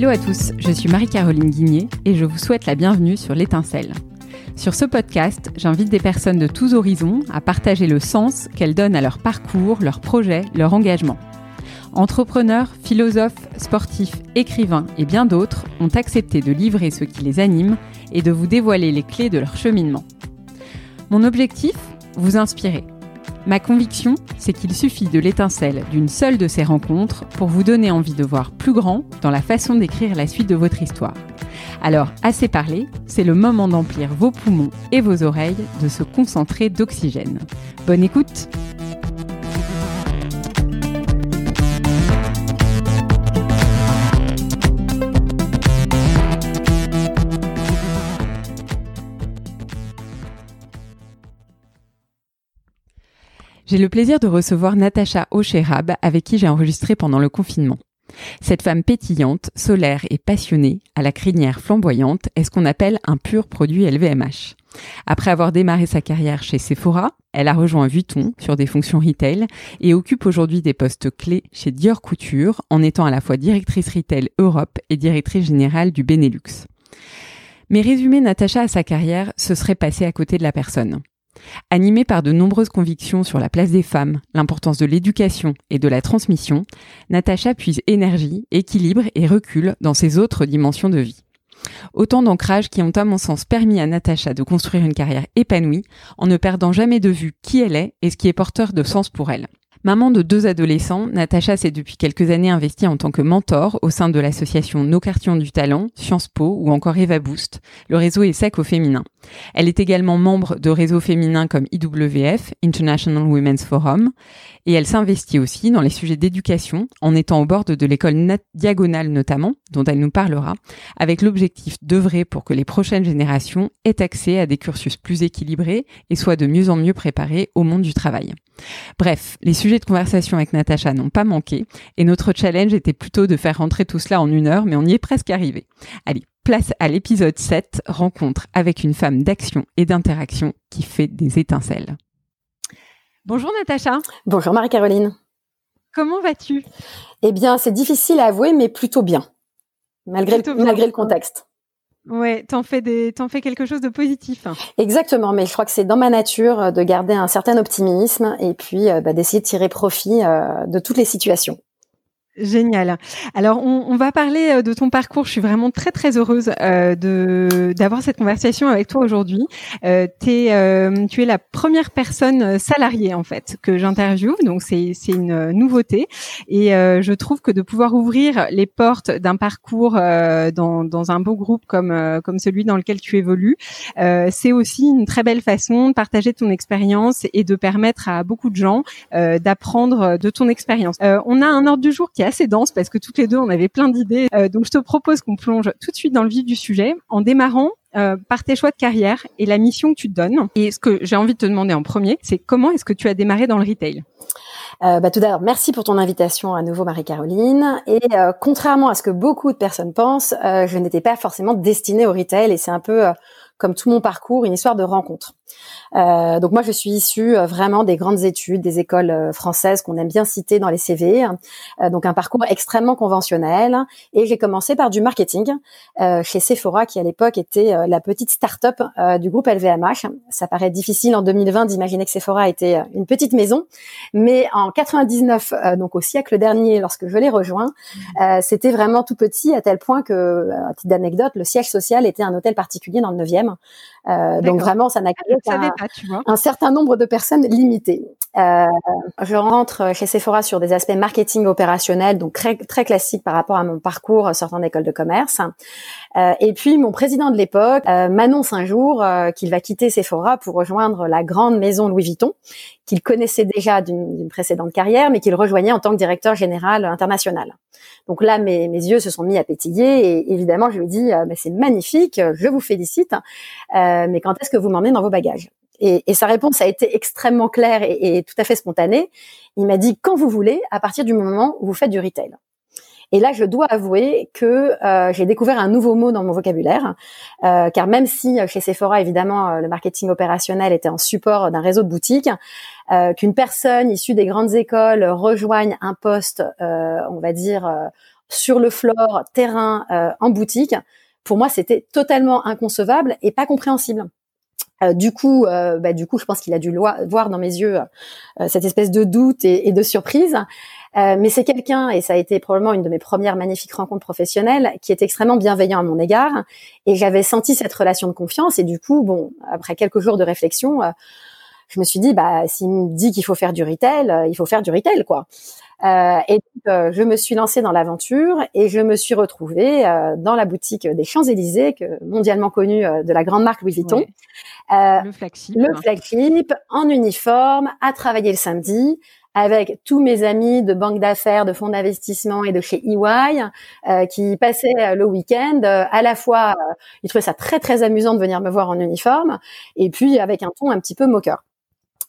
Hello à tous, je suis Marie-Caroline Guigné et je vous souhaite la bienvenue sur l'étincelle. Sur ce podcast, j'invite des personnes de tous horizons à partager le sens qu'elles donnent à leur parcours, leurs projets, leur engagement. Entrepreneurs, philosophes, sportifs, écrivains et bien d'autres ont accepté de livrer ce qui les anime et de vous dévoiler les clés de leur cheminement. Mon objectif Vous inspirer. Ma conviction, c'est qu'il suffit de l'étincelle d'une seule de ces rencontres pour vous donner envie de voir plus grand dans la façon d'écrire la suite de votre histoire. Alors, assez parlé, c'est le moment d'emplir vos poumons et vos oreilles de se concentrer d'oxygène. Bonne écoute J'ai le plaisir de recevoir Natacha Ocherab, avec qui j'ai enregistré pendant le confinement. Cette femme pétillante, solaire et passionnée, à la crinière flamboyante, est ce qu'on appelle un pur produit LVMH. Après avoir démarré sa carrière chez Sephora, elle a rejoint Vuitton sur des fonctions retail et occupe aujourd'hui des postes clés chez Dior Couture en étant à la fois directrice retail Europe et directrice générale du Benelux. Mais résumer Natacha à sa carrière, ce serait passer à côté de la personne. Animée par de nombreuses convictions sur la place des femmes, l'importance de l'éducation et de la transmission, Natacha puise énergie, équilibre et recul dans ses autres dimensions de vie. Autant d'ancrages qui ont à mon sens permis à Natacha de construire une carrière épanouie en ne perdant jamais de vue qui elle est et ce qui est porteur de sens pour elle. Maman de deux adolescents, Natacha s'est depuis quelques années investie en tant que mentor au sein de l'association Nos Quartiers du Talent, Sciences Po ou encore Eva Boost. Le réseau est sec au féminin. Elle est également membre de réseaux féminins comme IWF, International Women's Forum, et elle s'investit aussi dans les sujets d'éducation en étant au bord de l'école Diagonale notamment, dont elle nous parlera, avec l'objectif d'œuvrer pour que les prochaines générations aient accès à des cursus plus équilibrés et soient de mieux en mieux préparés au monde du travail. Bref, les sujets de conversation avec Natacha n'ont pas manqué et notre challenge était plutôt de faire rentrer tout cela en une heure, mais on y est presque arrivé. Allez, place à l'épisode 7, rencontre avec une femme d'action et d'interaction qui fait des étincelles. Bonjour Natacha. Bonjour Marie-Caroline. Comment vas-tu? Eh bien, c'est difficile à avouer, mais plutôt bien, malgré, malgré le contexte. Ouais, t'en fais des, t'en fais quelque chose de positif. Exactement, mais je crois que c'est dans ma nature euh, de garder un certain optimisme et puis euh, bah, d'essayer de tirer profit euh, de toutes les situations. Génial. Alors, on, on, va parler euh, de ton parcours. Je suis vraiment très très heureuse euh, de d'avoir cette conversation avec toi aujourd'hui. Euh, euh, tu es la première personne salariée en fait que j'interviewe, donc c'est c'est une nouveauté. Et euh, je trouve que de pouvoir ouvrir les portes d'un parcours dans dans un beau groupe comme comme celui dans lequel tu évolues, c'est aussi une très belle façon de partager ton expérience et de permettre à beaucoup de gens d'apprendre de ton expérience. on a un ordre du jour qui est assez dense parce que toutes les deux on avait plein d'idées. Euh, donc je te propose qu'on plonge tout de suite dans le vif du sujet en démarrant euh, par tes choix de carrière et la mission que tu te donnes. Et ce que j'ai envie de te demander en premier, c'est comment est-ce que tu as démarré dans le retail? Euh, bah, tout d'abord, merci pour ton invitation à nouveau, Marie-Caroline. Et contrairement à ce que beaucoup de personnes pensent, je n'étais pas forcément destinée au retail et c'est un peu comme tout mon parcours, une histoire de rencontre. Euh, donc moi, je suis issue euh, vraiment des grandes études, des écoles euh, françaises qu'on aime bien citer dans les CV. donc un parcours extrêmement conventionnel. Et j'ai commencé par du marketing chez Sephora, qui à l'époque était la petite start-up du groupe LVMH. Ça paraît difficile en 2020 d'imaginer que Sephora était une petite maison, mais en 99, donc au siècle dernier, lorsque je l'ai rejoint, c'était vraiment tout petit à tel point que, petite anecdote, le siège social était un hôtel particulier dans le 9e. Euh, donc vraiment, ça n'a qu'un un certain nombre de personnes limitées. Euh, je rentre chez Sephora sur des aspects marketing opérationnel, donc très, très classique par rapport à mon parcours sortant d'école de commerce. Euh, et puis mon président de l'époque euh, m'annonce un jour euh, qu'il va quitter Sephora pour rejoindre la grande maison Louis Vuitton, qu'il connaissait déjà d'une précédente carrière, mais qu'il rejoignait en tant que directeur général international. Donc là, mes, mes yeux se sont mis à pétiller et évidemment, je lui dis bah, c'est magnifique, je vous félicite, mais quand est-ce que vous m'emmenez dans vos bagages? Et, et, sa réponse a été extrêmement claire et, et tout à fait spontanée. Il m'a dit quand vous voulez, à partir du moment où vous faites du retail. Et là, je dois avouer que euh, j'ai découvert un nouveau mot dans mon vocabulaire, euh, car même si euh, chez Sephora, évidemment, euh, le marketing opérationnel était en support d'un réseau de boutiques, euh, qu'une personne issue des grandes écoles rejoigne un poste, on va dire sur le floor, terrain, en boutique, pour moi, c'était totalement inconcevable et pas compréhensible. Euh, du coup, euh, bah, du coup, je pense qu'il a dû voir dans mes yeux euh, cette espèce de doute et, de surprise. mais c'est quelqu'un, et ça a été probablement une de mes premières magnifiques rencontres professionnelles, qui est extrêmement bienveillant à mon égard. Et j'avais senti cette relation de confiance. Et du coup, bon, après quelques jours de réflexion, je me suis dit, bah, s'il me dit qu'il faut faire du retail, il faut faire du retail, quoi. Euh, et donc, euh, je me suis lancée dans l'aventure et je me suis retrouvée euh, dans la boutique des Champs-Élysées, mondialement connue de la grande marque Louis Vuitton. le flagship. Le flagship, en uniforme, à travailler le samedi avec tous mes amis de banques d'affaires, de fonds d'investissement et de chez EY euh, qui passaient le week-end. à la fois, ils trouvaient ça très très amusant de venir me voir en uniforme, et puis avec un ton un petit peu moqueur.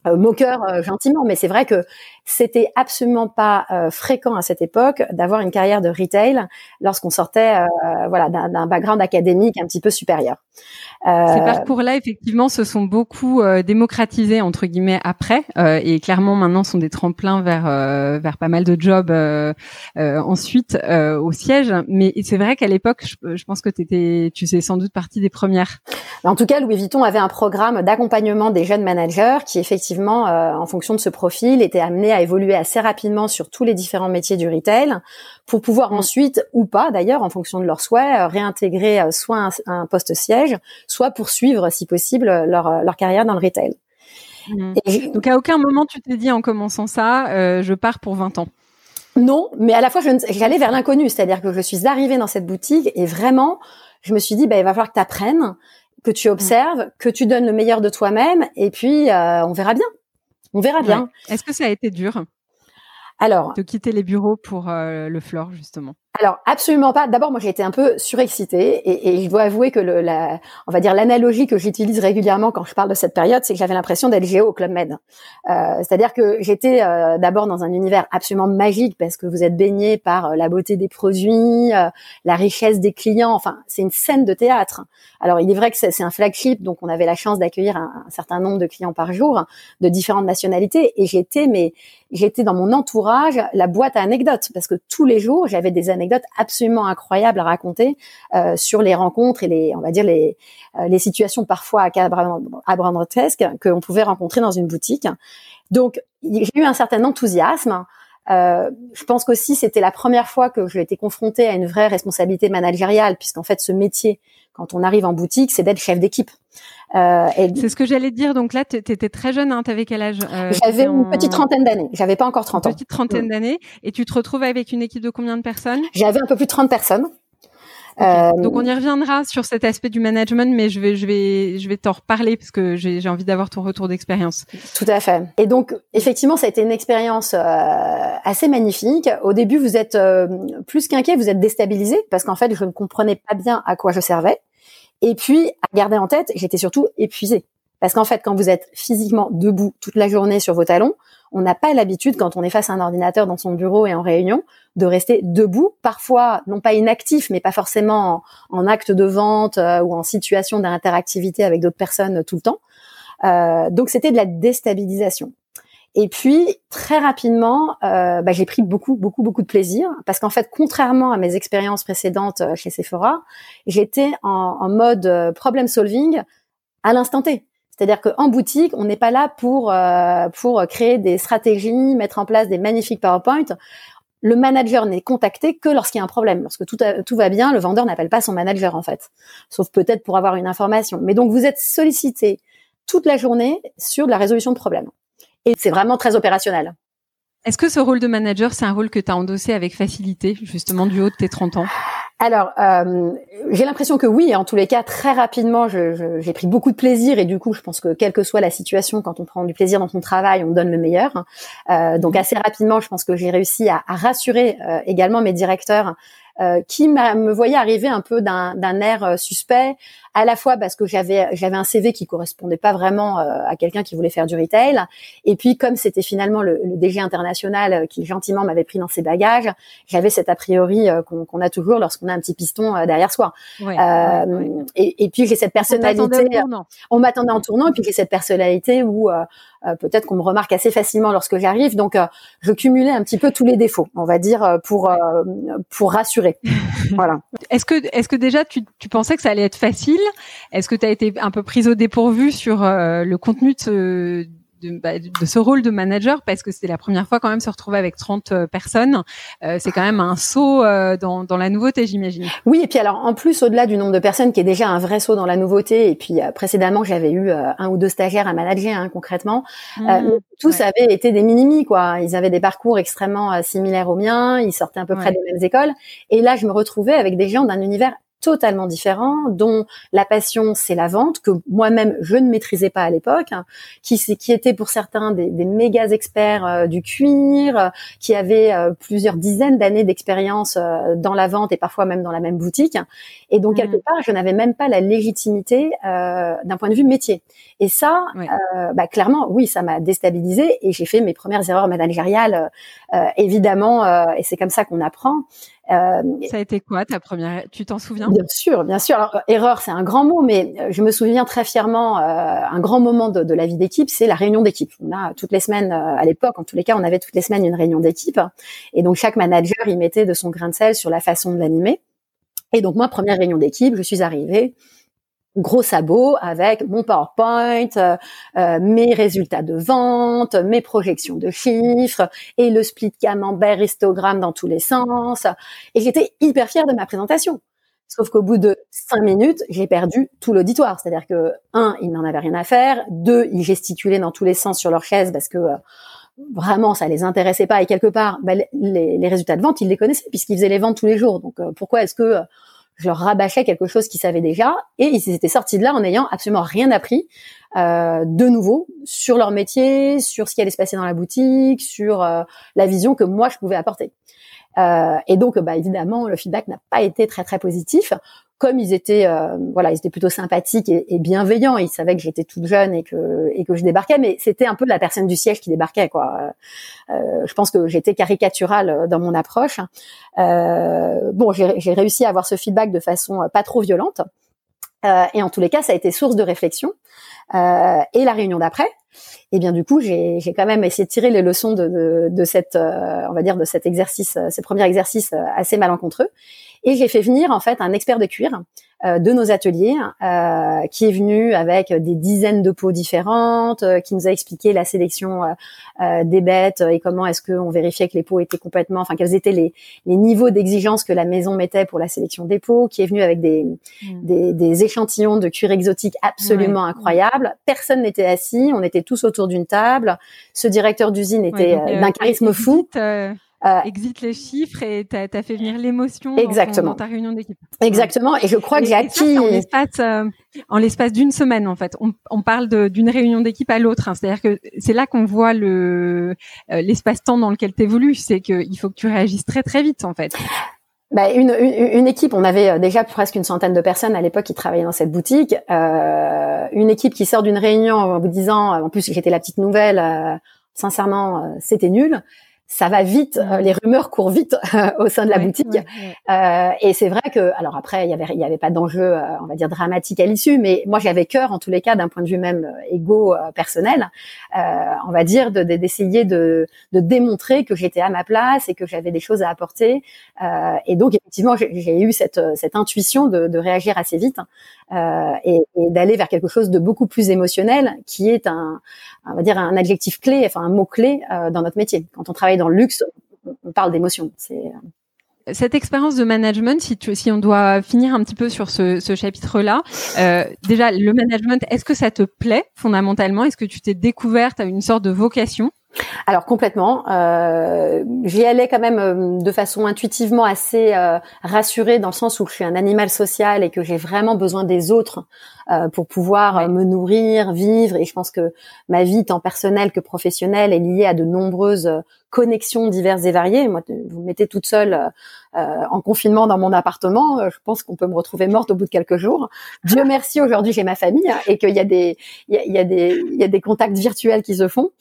Euh, moqueur euh, gentiment, mais c'est vrai que c'était absolument pas euh, fréquent à cette époque d'avoir une carrière de retail lorsqu'on sortait voilà d'un background académique un petit peu supérieur. Ces parcours-là, effectivement, se sont beaucoup démocratisés entre guillemets après, et clairement maintenant sont des tremplins vers vers pas mal de jobs ensuite au siège. Mais c'est vrai qu'à l'époque, je, je, pense que étais, tu sais sans doute partie des premières. En tout cas, Louis Vuitton avait un programme d'accompagnement des jeunes managers qui effectivement, euh, en fonction de ce profil, était amené à évoluer assez rapidement sur tous les différents métiers du retail pour pouvoir mm. ensuite, ou pas d'ailleurs, en fonction de leurs souhaits, euh, réintégrer euh, soit un, poste siège, soit poursuivre, si possible, leur, leur carrière dans le retail. Mm. Donc à aucun moment tu t'es dit en commençant ça, je pars pour 20 ans. Non, mais à la fois j'allais vers l'inconnu, c'est-à-dire que je suis arrivée dans cette boutique et vraiment je me suis dit bah il va falloir que tu apprennes que tu observes, que tu donnes le meilleur de toi-même, et puis euh, on verra bien. On verra bien. Est-ce que ça a été dur Alors, de quitter les bureaux pour euh, le floor justement? Alors absolument pas. D'abord, moi j'ai été un peu surexcitée et, et je dois avouer que le, la, on va dire l'analogie que j'utilise régulièrement quand je parle de cette période, c'est que j'avais l'impression d'être géo au club Med. Euh, C'est-à-dire que j'étais euh, d'abord dans un univers absolument magique parce que vous êtes baigné par euh, la beauté des produits, euh, la richesse des clients. Enfin, c'est une scène de théâtre. Alors il est vrai que c'est un flagship, donc on avait la chance d'accueillir un, un, certain nombre de clients par jour de différentes nationalités et j'étais mais j'étais dans mon entourage la boîte à anecdotes parce que tous les jours j'avais des anecdotes absolument incroyables à raconter euh, sur les rencontres et les, on va dire les, euh, les situations parfois abrandrotesques qu'on pouvait rencontrer dans une boutique. Donc j'ai eu un certain enthousiasme. Euh, je pense qu'aussi c'était la première fois que j'ai été confrontée à une vraie responsabilité managériale, puisqu'en fait ce métier, quand on arrive en boutique, c'est d'être chef d'équipe. Euh, c'est ce que j'allais dire. Donc là, tu étais très jeune. Hein, T'avais quel âge euh, J'avais une petite trentaine d'années. J'avais pas encore 30 ans. Une petite trentaine d'années. Et tu te retrouves avec une équipe de combien de personnes? J'avais un peu plus de 30 personnes. Euh, Donc on y reviendra sur cet aspect du management, mais je vais je vais je vais t'en reparler parce que j'ai envie d'avoir ton retour d'expérience. Tout à fait. Et donc effectivement, ça a été une expérience euh, assez magnifique. Au début, vous êtes euh, plus qu'inquiet, vous êtes déstabilisé parce qu'en fait, je ne comprenais pas bien à quoi je servais. Et puis, à garder en tête, j'étais surtout épuisée. Parce qu'en fait, quand vous êtes physiquement debout toute la journée sur vos talons, on n'a pas l'habitude, quand on est face à un ordinateur dans son bureau et en réunion, de rester debout, parfois non pas inactif, mais pas forcément en, acte de vente euh, ou en situation d'interactivité avec d'autres personnes tout le temps. Euh, donc c'était de la déstabilisation. Et puis très rapidement, euh, bah, j'ai pris beaucoup, beaucoup, beaucoup de plaisir parce qu'en fait, contrairement à mes expériences précédentes euh, chez Sephora, j'étais en, en, mode euh, problem solving à l'instant T. C'est-à-dire qu'en boutique, on n'est pas là pour euh, pour créer des stratégies, mettre en place des magnifiques PowerPoint. Le manager n'est contacté que lorsqu'il y a un problème. Lorsque tout, tout va bien, le vendeur n'appelle pas son manager en fait, sauf peut-être pour avoir une information. Mais donc vous êtes sollicité toute la journée sur la résolution de problèmes. Et c'est vraiment très opérationnel. Est-ce que ce rôle de manager, c'est un rôle que tu as endossé avec facilité, justement du haut de tes 30 ans? Alors, euh, j'ai l'impression que oui. En tous les cas, très rapidement, j'ai pris beaucoup de plaisir et du coup, je pense que quelle que soit la situation, quand on prend du plaisir dans son travail, on donne le meilleur. Euh, donc, assez rapidement, je pense que j'ai réussi à, rassurer euh, également mes directeurs qui me voyaient arriver un peu d'un air suspect, à la fois parce que j'avais j'avais un CV qui correspondait pas vraiment à quelqu'un qui voulait faire du retail, et puis comme c'était finalement le, le, DG international qui gentiment m'avait pris dans ses bagages, j'avais cet a priori qu'on a toujours lorsqu'on a un petit piston derrière soi. Et, et, puis j'ai cette personnalité. On m'attendait en tournant, et puis j'ai cette personnalité où euh, peut-être qu'on me remarque assez facilement lorsque j'arrive. Donc, euh, je cumulais un petit peu tous les défauts, on va dire, euh, pour pour rassurer. voilà. Est-ce que est-ce que déjà tu, tu pensais que ça allait être facile Est-ce que tu as été un peu prise au dépourvu sur le contenu de ce bah, de, ce rôle de manager? Parce que c'était la première fois quand même se retrouver avec 30 euh, personnes. Euh, c'est quand même un saut euh, dans, dans, la nouveauté, j'imagine. Oui, et puis alors en plus au-delà du nombre de personnes qui est déjà un vrai saut dans la nouveauté, et puis précédemment j'avais eu un ou deux stagiaires à manager hein, concrètement. Mmh, tous avaient été des minimis quoi. Ils avaient des parcours extrêmement similaires aux miens, ils sortaient à peu près des mêmes écoles. Et là je me retrouvais avec des gens d'un univers totalement différents, dont la passion c'est la vente que moi-même je ne maîtrisais pas à l'époque, hein, qui qui étaient pour certains des, des méga experts euh, du cuir, euh, qui avaient euh, plusieurs dizaines d'années d'expérience dans la vente et parfois même dans la même boutique, et donc quelque mmh. part je n'avais même pas la légitimité d'un point de vue métier. Et ça, bah, clairement, oui, ça m'a déstabilisé et j'ai fait mes premières erreurs managériales, évidemment, et c'est comme ça qu'on apprend. Euh, ça a été quoi ta première Tu t'en souviens? Bien sûr, bien sûr. Alors, erreur, c'est un grand mot, mais euh, je me souviens très fièrement euh, un grand moment de, de la vie d'équipe, c'est la réunion d'équipe. On a toutes les semaines, à l'époque, en tous les cas, on avait toutes les semaines une réunion d'équipe, et donc chaque manager y mettait de son grain de sel sur la façon de l'animer. Et donc moi, première réunion d'équipe, je suis arrivée gros sabot avec mon PowerPoint, euh, euh, mes résultats de vente, mes projections de chiffres et le split camembert histogramme dans tous les sens. Et j'étais hyper fière de ma présentation. Sauf qu'au bout de cinq minutes, j'ai perdu tout l'auditoire. C'est-à-dire que un, ils n'en avaient rien à faire. Deux, ils gesticulaient dans tous les sens sur leur chaise parce que euh, vraiment ça les intéressait pas. Et quelque part, bah, les, les, résultats de vente, ils les connaissaient puisqu'ils faisaient les ventes tous les jours. Donc pourquoi est-ce que je leur rabâchais quelque chose qu'ils savaient déjà, et ils étaient sortis de là en n'ayant absolument rien appris euh, de nouveau sur leur métier, sur ce qui allait se passer dans la boutique, sur euh, la vision que moi je pouvais apporter. Euh, et donc, bah, évidemment, le feedback n'a pas été très très positif comme ils étaient, euh, voilà, ils étaient plutôt sympathiques et, bienveillants. Ils savaient que j'étais toute jeune et que et que je débarquais, mais c'était un peu la personne du siège qui débarquait, quoi. Euh, je pense que j'étais caricaturale dans mon approche. Euh, bon, j'ai réussi à avoir ce feedback de façon pas trop violente. et en tous les cas, ça a été source de réflexion. et la réunion d'après, et bien du coup, j'ai quand même essayé de tirer les leçons de, cette, on va dire, de cet exercice, ces premiers exercices assez malencontreux. Et j'ai fait venir en fait un expert de cuir euh, de nos ateliers euh, qui est venu avec des dizaines de peaux différentes, euh, qui nous a expliqué la sélection des bêtes et comment est-ce qu'on vérifiait que les peaux étaient complètement, enfin quels étaient les, les niveaux d'exigence que la maison mettait pour la sélection des peaux, qui est venu avec des, mmh. des, des, échantillons de cuir exotique absolument incroyables. Personne n'était assis, on était tous autour d'une table. Ce directeur d'usine était d'un charisme fou. Euh, Exit les chiffres et tu as, fait venir l'émotion dans, dans, ta réunion d'équipe. Exactement. Et je crois que j'ai acquis en l'espace euh, en l'espace d'une semaine en fait. On, on parle d'une réunion d'équipe à l'autre. Hein. C'est-à-dire que c'est là qu'on voit le euh, l'espace-temps dans lequel tu évolues. C'est qu'il faut que tu réagisses très très vite en fait. Bah, une, une, une, équipe, on avait euh, déjà presque une centaine de personnes à l'époque qui travaillaient dans cette boutique. Euh, une équipe qui sort d'une réunion en vous disant, en plus j'étais la petite nouvelle, sincèrement c'était nul ça va vite, euh, les rumeurs courent vite euh, au sein de la boutique. Euh, et c'est vrai que, alors après, il y avait, il y avait pas d'enjeu, euh, on va dire dramatique à l'issue, mais moi j'avais cœur, en tous les cas, d'un point de vue même égo personnel, on va dire, d'essayer de, de, démontrer que j'étais à ma place et que j'avais des choses à apporter. et donc effectivement, j'ai eu cette, cette intuition de, de réagir assez vite et, et d'aller vers quelque chose de beaucoup plus émotionnel, qui est un, on va dire un adjectif clé, enfin un mot clé dans notre métier. Quand on travaille dans le luxe, on parle d'émotion. Euh, cette expérience de management, si, tu, si on doit finir un petit peu sur ce, ce chapitre-là, euh, déjà le management, est-ce que ça te plaît fondamentalement? Est-ce que tu t'es découverte à une sorte de vocation? Alors complètement, euh, j'y allais quand même euh, de façon intuitivement assez euh, rassurée dans le sens où je suis un animal social et que j'ai vraiment besoin des autres euh, pour pouvoir me nourrir, vivre. Et je pense que ma vie, tant personnelle que professionnelle, est liée à de nombreuses connexions diverses et variées. Moi, vous me mettez toute seule euh, en confinement dans mon appartement, euh, je pense qu'on peut me retrouver morte au bout de quelques jours. Dieu merci, aujourd'hui j'ai ma famille hein, et qu'il y a des il y a, il y a, des il y a des contacts virtuels qui se font.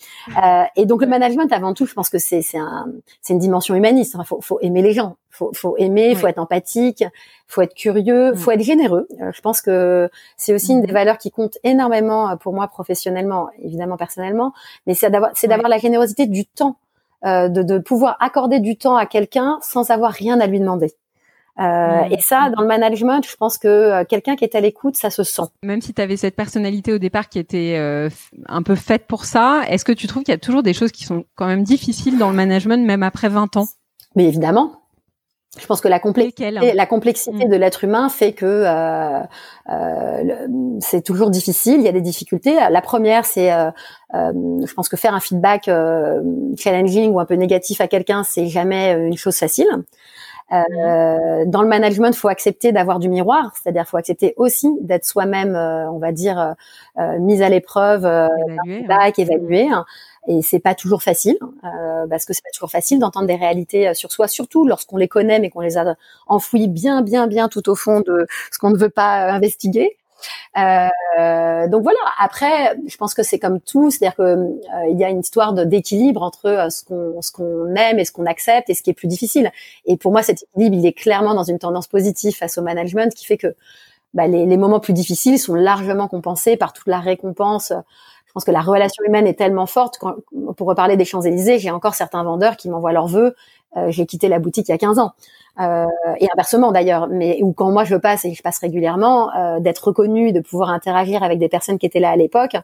Euh, et donc le management avant tout, je pense que c'est c'est un c'est une dimension humaniste. Il faut faut aimer les gens, faut faut aimer, faut être empathique, faut être curieux, faut être généreux. Euh, je pense que c'est aussi une des valeurs qui compte énormément pour moi professionnellement, évidemment personnellement, mais c'est d'avoir c'est d'avoir la générosité du temps euh, de, de, pouvoir accorder du temps à quelqu'un sans avoir rien à lui demander. Euh, Et ça, dans le management, je pense que euh, quelqu'un qui est à l'écoute, ça se sent. Même si tu avais cette personnalité au départ qui était euh, un peu faite pour ça, est-ce que tu trouves qu'il y a toujours des choses qui sont quand même difficiles dans le management, même après 20 ans? Mais évidemment, je pense que la complexité, la complexité mm. de l'être humain fait que euh, euh, c'est toujours difficile. Il y a des difficultés. La première, c'est, euh, euh je pense que faire un feedback euh, challenging ou un peu négatif à quelqu'un, c'est jamais une chose facile. Euh, dans le management, il faut accepter d'avoir du miroir, c'est-à-dire faut accepter aussi d'être soi-même, on va dire, euh, mise à l'épreuve, feedback, évalué. Et c'est pas toujours facile, euh, parce que c'est pas toujours facile d'entendre des réalités euh, sur soi, surtout lorsqu'on les connaît mais qu'on les a enfouies bien, bien, bien tout au fond de ce qu'on ne veut pas euh, investiguer. Euh, donc voilà. Après, je pense que c'est comme tout, c'est-à-dire que euh, il y a une histoire d'équilibre entre ce qu'on ce qu'on aime et ce qu'on accepte et ce qui est plus difficile. Et pour moi, cet équilibre, il est clairement dans une tendance positive face au management, qui fait que bah, les, les, moments plus difficiles sont largement compensés par toute la récompense je pense que la relation humaine est tellement forte. Quand, pour reparler des Champs-Élysées, j'ai encore certains vendeurs qui m'envoient leurs vœux. Euh, j'ai quitté la boutique il y a 15 ans. Euh, et inversement d'ailleurs, mais ou quand moi je passe et je passe régulièrement, euh, d'être reconnu, de pouvoir interagir avec des personnes qui étaient là à l'époque,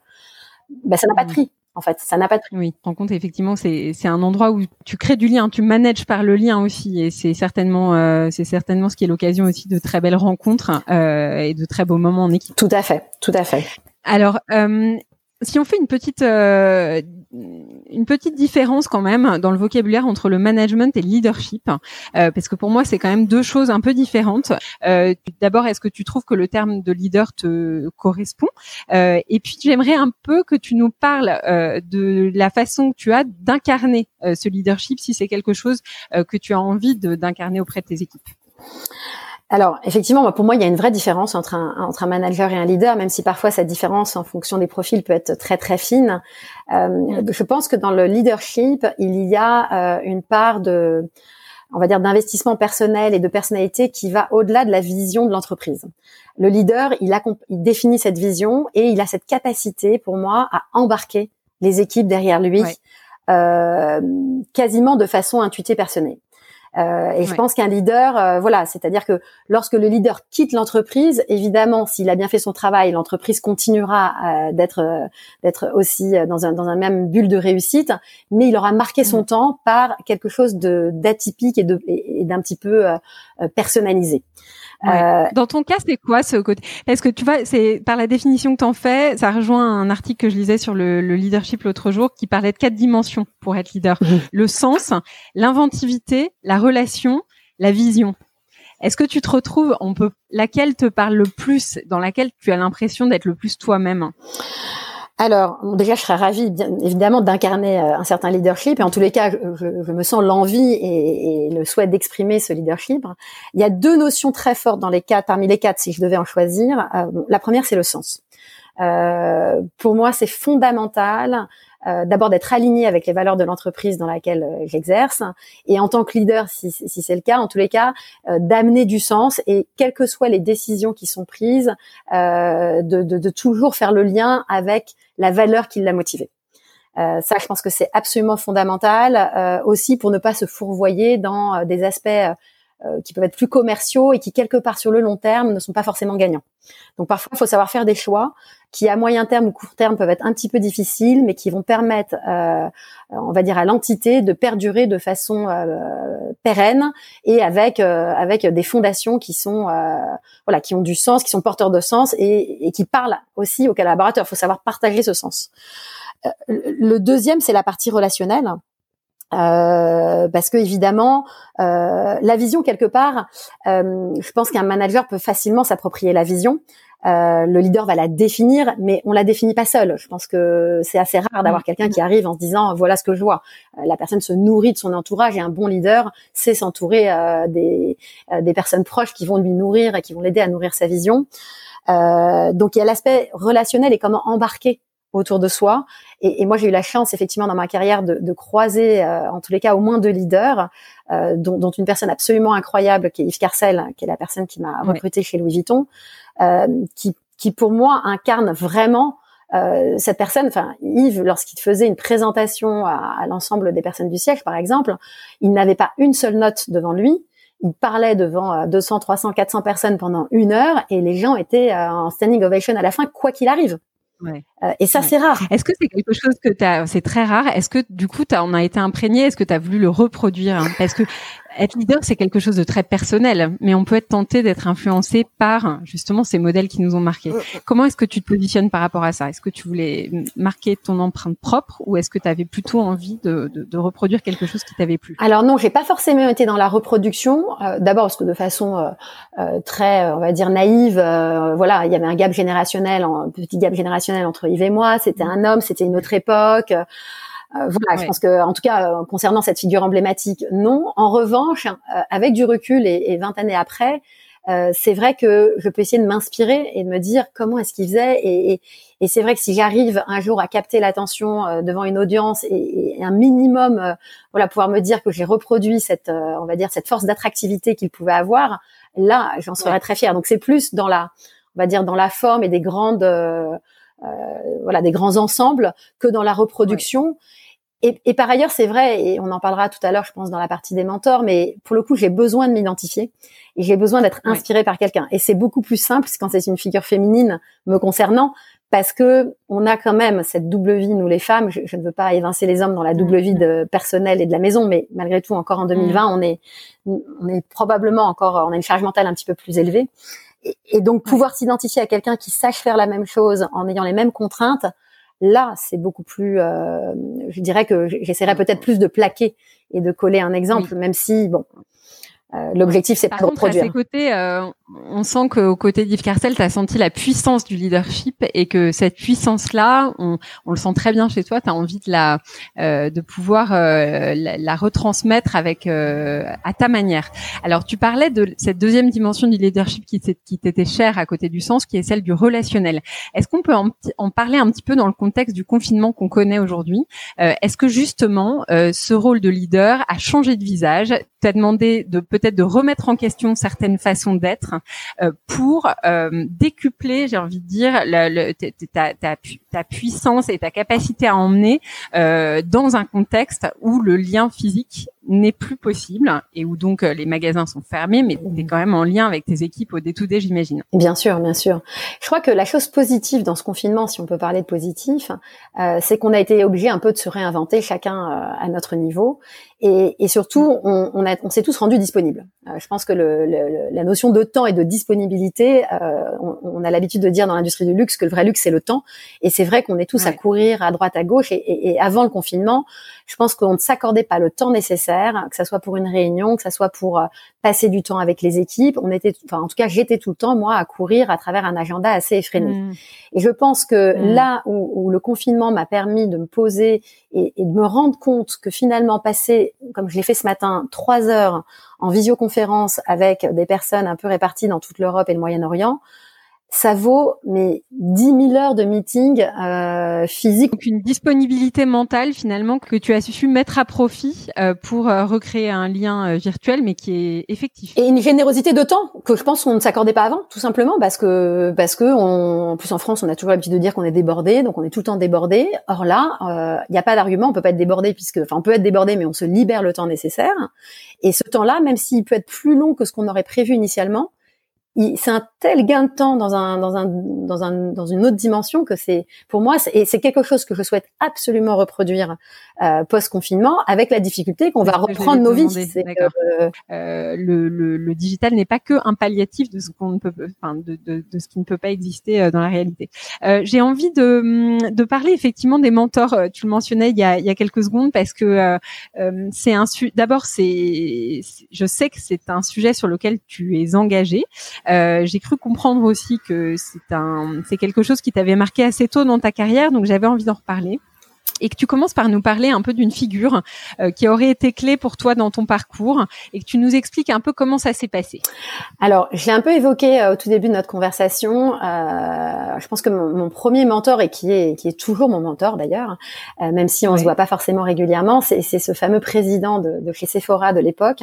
ben, ça n'a pas de prix. En fait, ça n'a pas de prix. Oui, en compte effectivement, c'est c'est un endroit où tu crées du lien, tu manages par le lien aussi, et c'est certainement euh, c'est certainement ce qui est l'occasion aussi de très belles rencontres euh, et de très beaux moments en équipe. Tout à fait, tout à fait. Alors, euh, si on fait une petite euh, une petite différence quand même dans le vocabulaire entre le management et le leadership, euh, parce que pour moi c'est quand même deux choses un peu différentes. Euh, D'abord, est-ce que tu trouves que le terme de leader te correspond? Euh, Et puis j'aimerais un peu que tu nous parles euh, de la façon que tu as d'incarner ce leadership, si c'est quelque chose que tu as envie d'incarner auprès de tes équipes. Alors, effectivement, pour moi, il y a une vraie différence entre un, entre un manager et un leader, même si parfois cette différence en fonction des profils peut être très très fine. Euh, je pense que dans le leadership, il y a euh, une part de, on va dire, d'investissement personnel et de personnalité qui va au-delà de la vision de l'entreprise. Le leader, il, a, il définit cette vision et il a cette capacité, pour moi, à embarquer les équipes derrière lui, euh, quasiment de façon intuitée personnelle. Euh, et je pense qu'un leader, euh, voilà, c'est-à-dire que lorsque le leader quitte l'entreprise, évidemment, s'il a bien fait son travail, l'entreprise continuera euh, d'être d'être aussi dans un dans un même bulle de réussite, mais il aura marqué son mmh. temps par quelque chose de d'atypique et de et d'un petit peu personnalisé. Euh, Dans ton cas, c'est quoi ce côté? Est-ce que tu vois, c'est par la définition que tu en fais, ça rejoint un article que je lisais sur le, le leadership l'autre jour qui parlait de quatre dimensions pour être leader mhm. le sens, l'inventivité, la relation, la vision. Est-ce que tu te retrouves, on peut, laquelle te parle le plus, dans laquelle tu as l'impression d'être le plus toi-même? Alors, déjà, je serais ravie, bien, évidemment, d'incarner euh, un certain leadership. Et en tous les cas, je, je me sens l'envie et, et, le souhait d'exprimer ce leadership. Il y a deux notions très fortes dans les quatre, parmi les quatre, si je devais en choisir. Euh, la première, c'est le sens. Euh, pour moi, c'est fondamental euh, d'abord d'être aligné avec les valeurs de l'entreprise dans laquelle euh, j'exerce, et en tant que leader, si, si c'est le cas, en tous les cas, euh, d'amener du sens et quelles que soient les décisions qui sont prises, de, de, de, toujours faire le lien avec la valeur qui l'a motivé. Euh, ça, je pense que c'est absolument fondamental euh, aussi pour ne pas se fourvoyer dans des aspects euh, qui peuvent être plus commerciaux et qui quelque part sur le long terme ne sont pas forcément gagnants. Donc parfois il faut savoir faire des choix qui à moyen terme ou court terme peuvent être un petit peu difficiles, mais qui vont permettre, euh, on va dire à l'entité de perdurer de façon euh, pérenne et avec euh, avec des fondations qui sont euh, voilà qui ont du sens, qui sont porteurs de sens et, et qui parlent aussi aux collaborateurs. Il faut savoir partager ce sens. Le deuxième, c'est la partie relationnelle. Euh, parce que évidemment, euh, la vision quelque part, euh, je pense qu'un manager peut facilement s'approprier la vision, Euh, le leader va la définir, mais on la définit pas seul. Je pense que c'est assez rare d'avoir mm. quelqu'un qui arrive en se disant voilà ce que je vois. Euh, la personne se nourrit de son entourage et un bon leader sait s'entourer euh, des, des personnes proches qui vont lui nourrir et qui vont l'aider à nourrir sa vision. donc il y a l'aspect relationnel et comment embarquer autour de soi. Et, et moi, j'ai eu la chance, effectivement, dans ma carrière, de, de croiser, en tous les cas, au moins deux leaders, dont, dont, une personne absolument incroyable, qui est Yves Carcel, qui est la personne qui m'a recruté chez Louis Vuitton, euh, qui, qui pour moi incarne vraiment euh, cette personne, enfin Yves, lorsqu'il faisait une présentation à, l'ensemble des personnes du siècle, par exemple, il n'avait pas une seule note devant lui. Il parlait devant 200, 300, 400 personnes pendant une heure et les gens étaient euh, en standing ovation à la fin, quoi qu'il arrive. Ouais. Euh, et ça, c'est rare. Est-ce que c'est quelque chose que tu as, c'est très rare? Est-ce que du coup, as, on a été imprégné? Est-ce que tu as voulu le reproduire? Hein? Parce que être leader, c'est quelque chose de très personnel, mais on peut être tenté d'être influencé par justement ces modèles qui nous ont marqués. Mm, mm. Comment est-ce que tu te positionnes par rapport à ça? Est-ce que tu voulais marquer ton empreinte propre ou est-ce que tu avais plutôt envie de, de, de, reproduire quelque chose qui t'avait plu? Alors non, j'ai pas forcément été dans la reproduction. Euh, d'abord parce que de façon euh, euh, très, on va dire naïve, voilà, il y avait un gap générationnel, un petit gap générationnel entre Yves et moi. C'était mm. un homme, c'était une autre époque. Euh, voilà, je pense que, en tout cas, euh, concernant cette figure emblématique, non. En revanche, euh, avec du recul et, et 20 années après, c'est vrai que je peux essayer de m'inspirer et de me dire comment est-ce qu'il faisait. Et, et, c'est vrai que si j'arrive un jour à capter l'attention devant une audience et, un minimum, voilà, pouvoir me dire que j'ai reproduit cette, on va dire, cette force d'attractivité qu'il pouvait avoir, là, j'en serais très fière. Donc c'est plus dans la, on va dire, dans la forme et des grandes euh, voilà, des grands ensembles que dans la reproduction. Et, et, par ailleurs, c'est vrai, et on en parlera tout à l'heure, je pense, dans la partie des mentors, mais pour le coup, j'ai besoin de m'identifier et j'ai besoin d'être inspirée par quelqu'un. Et c'est beaucoup plus simple quand c'est une figure féminine me concernant, parce que on a quand même cette double vie, nous les femmes. Je, je ne veux pas évincer les hommes dans la double vie de personnelle et de la maison, mais malgré tout, encore en 2020, on est, on est probablement encore, on a une charge mentale un petit peu plus élevée. Et, donc pouvoir s'identifier à quelqu'un qui sache faire la même chose en ayant les mêmes contraintes, là c'est beaucoup plus. Euh, je dirais que j'essaierais peut-être plus de plaquer et de coller un exemple, même si bon, euh, l'objectif, c'est de reproduire. À ses côtés, on sent qu'au côté d'Yves Carcel, tu as senti la puissance du leadership et que cette puissance-là, on, on, le sent très bien chez toi. Tu as envie de la, euh, de pouvoir euh, la, retransmettre avec à ta manière. Alors, tu parlais de cette deuxième dimension du leadership qui t'était chère à côté du sens, qui est celle du relationnel. Est-ce qu'on peut en, en, parler un petit peu dans le contexte du confinement qu'on connaît aujourd'hui? Est-ce que justement, ce rôle de leader a changé de visage? T'as demandé de peut-être de remettre en question certaines façons d'être euh, pour euh, décupler, j'ai envie de dire, ta, ta, puissance et ta capacité à emmener euh, dans un contexte où le lien physique n'est plus possible et où donc euh, les magasins sont fermés, mais tu es quand même en lien avec tes équipes au day-to-day, j'imagine. Bien sûr, bien sûr. Je crois que la chose positive dans ce confinement, si on peut parler de positif, euh, c'est qu'on a été obligé un peu de se réinventer chacun euh, à notre niveau. Et, et surtout, on, on, on s'est tous rendus disponibles. Euh, je pense que le, le, la notion de temps et de disponibilité, on, on, a l'habitude de dire dans l'industrie du luxe que le vrai luxe, c'est le temps. Et c'est vrai qu'on est tous à courir à droite, à gauche. Et, et, et avant le confinement, je pense qu'on ne s'accordait pas le temps nécessaire, que ça soit pour une réunion, que ça soit pour euh, passer du temps avec les équipes. On était, enfin, en tout cas, j'étais tout le temps moi à courir à travers un agenda assez effréné. Mmh. Et je pense que mmh. là où, le confinement m'a permis de me poser et, de me rendre compte que finalement passer, comme je l'ai fait ce matin, trois heures en visioconférence avec des personnes un peu réparties dans toute l'Europe et le Moyen-Orient, ça vaut mais 10 000 heures de meeting euh, physique. Donc une disponibilité mentale finalement que tu as su mettre à profit euh, pour euh, recréer un lien euh, virtuel mais qui est effectif. Et une générosité de temps que je pense qu'on ne s'accordait pas avant, tout simplement parce que parce que on, en plus en France on a toujours l'habitude de dire qu'on est débordé, donc on est tout le temps débordé. Or là, il n'y a pas d'argument, on peut pas être débordé puisque enfin on peut être débordé mais on se libère le temps nécessaire. Et ce temps-là, même s'il peut être plus long que ce qu'on aurait prévu initialement, c'est un tel gain de temps dans un dans un dans un dans une autre dimension que c'est pour moi et c'est quelque chose que je souhaite absolument reproduire euh, post confinement avec la difficulté qu'on va reprendre nos vies. Euh, euh, le, le, le, digital n'est pas que un palliatif de ce qu'on ne peut enfin de, de, de, ce qui ne peut pas exister euh, dans la réalité. Euh, J'ai envie de de parler effectivement des mentors. Euh, tu le mentionnais il y a il y a quelques secondes parce que c'est un d'abord c'est je sais que c'est un sujet sur lequel tu es engagé. J'ai cru comprendre aussi que c'est un, c'est quelque chose qui t'avait marqué assez tôt dans ta carrière, donc j'avais envie d'en reparler et que tu commences par nous parler un peu d'une figure euh, qui aurait été clé pour toi dans ton parcours et que tu nous expliques un peu comment ça s'est passé. Alors, je l'ai un peu évoqué euh, au tout début de notre conversation. Euh, je pense que mon, mon, premier mentor et qui est qui est toujours mon mentor d'ailleurs, euh, même si on ne se voit pas forcément régulièrement, c'est ce fameux président de, de chez Sephora de l'époque,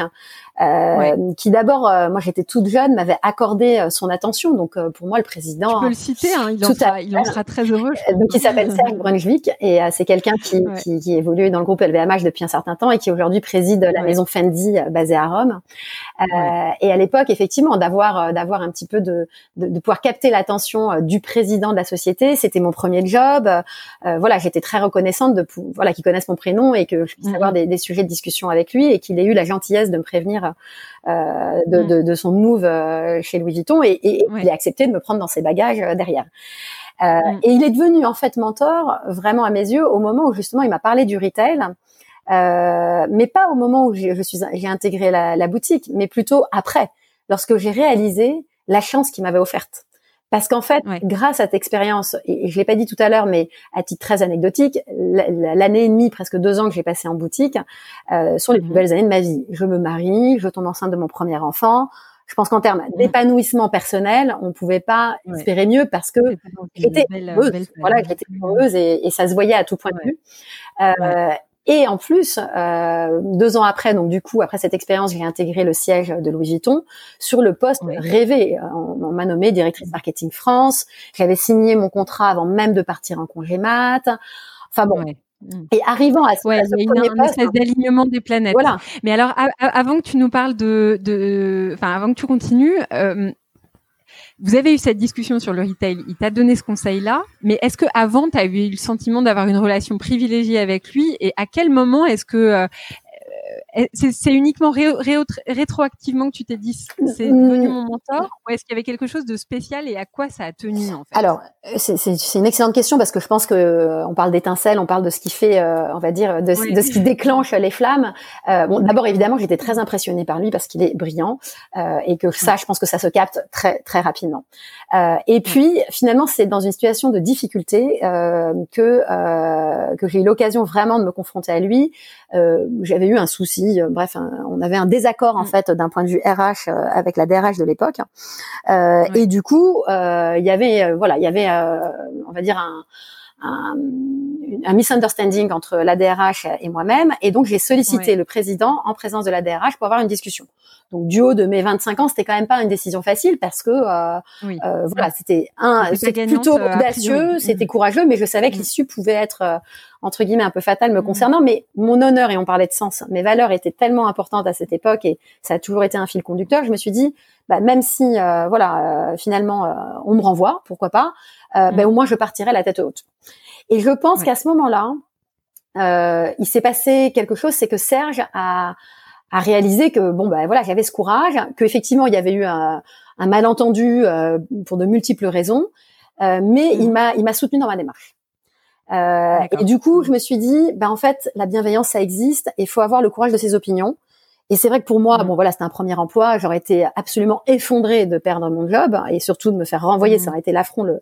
euh, qui d'abord, euh, moi j'étais toute jeune, m'avait accordé euh, son attention. Donc pour moi, le président. Tu peux le citer, hein, il, en sera, il en sera très heureux. Donc il s'appelle Serge Brunswick et c'est quelqu'un qui, qui, qui évolué dans le groupe LVMH depuis un certain temps et qui aujourd'hui préside la maison Fendi basée à Rome. Et à l'époque, effectivement, d'avoir d'avoir un petit peu de, de, de pouvoir capter l'attention du président de la société, c'était mon premier job. voilà, j'étais très reconnaissante de voilà qu'il connaisse mon prénom et que je puisse avoir des, des sujets de discussion avec lui et qu'il ait eu la gentillesse de me prévenir euh, de, de, de, son move euh, chez Louis Vuitton et, et il a accepté de me prendre dans ses bagages euh, derrière. Euh, Et il est devenu en fait mentor vraiment à mes yeux au moment où justement il m'a parlé du retail, euh, mais pas au moment où je suis j'ai intégré la, la, boutique, mais plutôt après, lorsque j'ai réalisé la chance qu'il m'avait offerte. Parce qu'en fait, grâce à cette expérience, et je l'ai pas dit tout à l'heure, mais à titre très anecdotique, l'année et demie, presque deux ans que j'ai passé en boutique, euh, sont les plus mhm. belles années de ma vie. Je me marie, je tombe enceinte de mon premier enfant. Je pense qu'en termes d'épanouissement personnel, on pouvait pas espérer mieux parce que j'étais heureuse. voilà, j'étais heureuse et, et, ça se voyait à tout point de vue. Euh, et en plus, euh, deux ans après, donc du coup, après cette expérience, j'ai intégré le siège de Louis Vuitton sur le poste rêvé. On, m'a nommée directrice marketing France. J'avais signé mon contrat avant même de partir en congé mat. Enfin bon. Et arrivant à ce, ouais, il y a une, espèce d'alignement des planètes. Voilà. Mais alors, avant que tu nous parles de, de, enfin, avant que tu continues, euh, vous avez eu cette discussion sur le retail, il t'a donné ce conseil-là, mais est-ce que avant tu as eu le sentiment d'avoir une relation privilégiée avec lui? Et à quel moment est-ce que euh, euh, c'est uniquement rétroactivement que tu t'es dit c'est devenu mon mentor ou est-ce qu'il y avait quelque chose de spécial et à quoi ça a tenu en fait? Alors c'est une excellente question parce que je pense que euh, on parle d'étincelles, on parle de ce qui fait, euh, on va dire, de, de, ce qui déclenche les flammes. Euh, bon, d'abord évidemment j'étais très impressionnée par lui parce qu'il est brillant euh, et que ça, je pense que ça se capte très très rapidement. Euh, et puis finalement c'est dans une situation de difficulté que que j'ai eu l'occasion vraiment de me confronter à lui. J'avais eu un souci, euh, bref, on avait un désaccord en mm. fait d'un point de vue RH euh, avec la DRH de l'époque. Euh, et du coup, il y avait, voilà, il y avait, on va dire un un, un, misunderstanding entre la DRH et moi-même. Et donc, j'ai sollicité le président en présence de la DRH pour avoir une discussion. Donc, du haut de mes 25 ans, c'était quand même pas une décision facile parce que, euh, euh, voilà, c'était un, c'était plutôt euh, audacieux, c'était mm. courageux, mais je savais que mm. l'issue pouvait être, entre guillemets, un peu fatale me mm. concernant. Mais mon honneur, et on parlait de sens, mes valeurs étaient tellement importantes à cette époque et ça a toujours été un fil conducteur. Je me suis dit, bah, même si, voilà, finalement, on me renvoie, pourquoi pas, ben, au moins je partirai la tête haute. Et je pense qu'à ce moment-là, euh, il s'est passé quelque chose, c'est que Serge a, a réalisé que bon ben voilà, j'avais ce courage, que effectivement il y avait eu un, un malentendu euh, pour de multiples raisons, euh, mais il mhm. m'a il m'a soutenu dans ma démarche. Euh, et du coup, je me suis dit, ben en fait, la bienveillance ça existe, et il faut avoir le courage de ses opinions. Et c'est vrai que pour moi, bon voilà, c'était un premier emploi, j'aurais été absolument effondrée de perdre mon job et surtout de me faire renvoyer, ça aurait été l'affront le,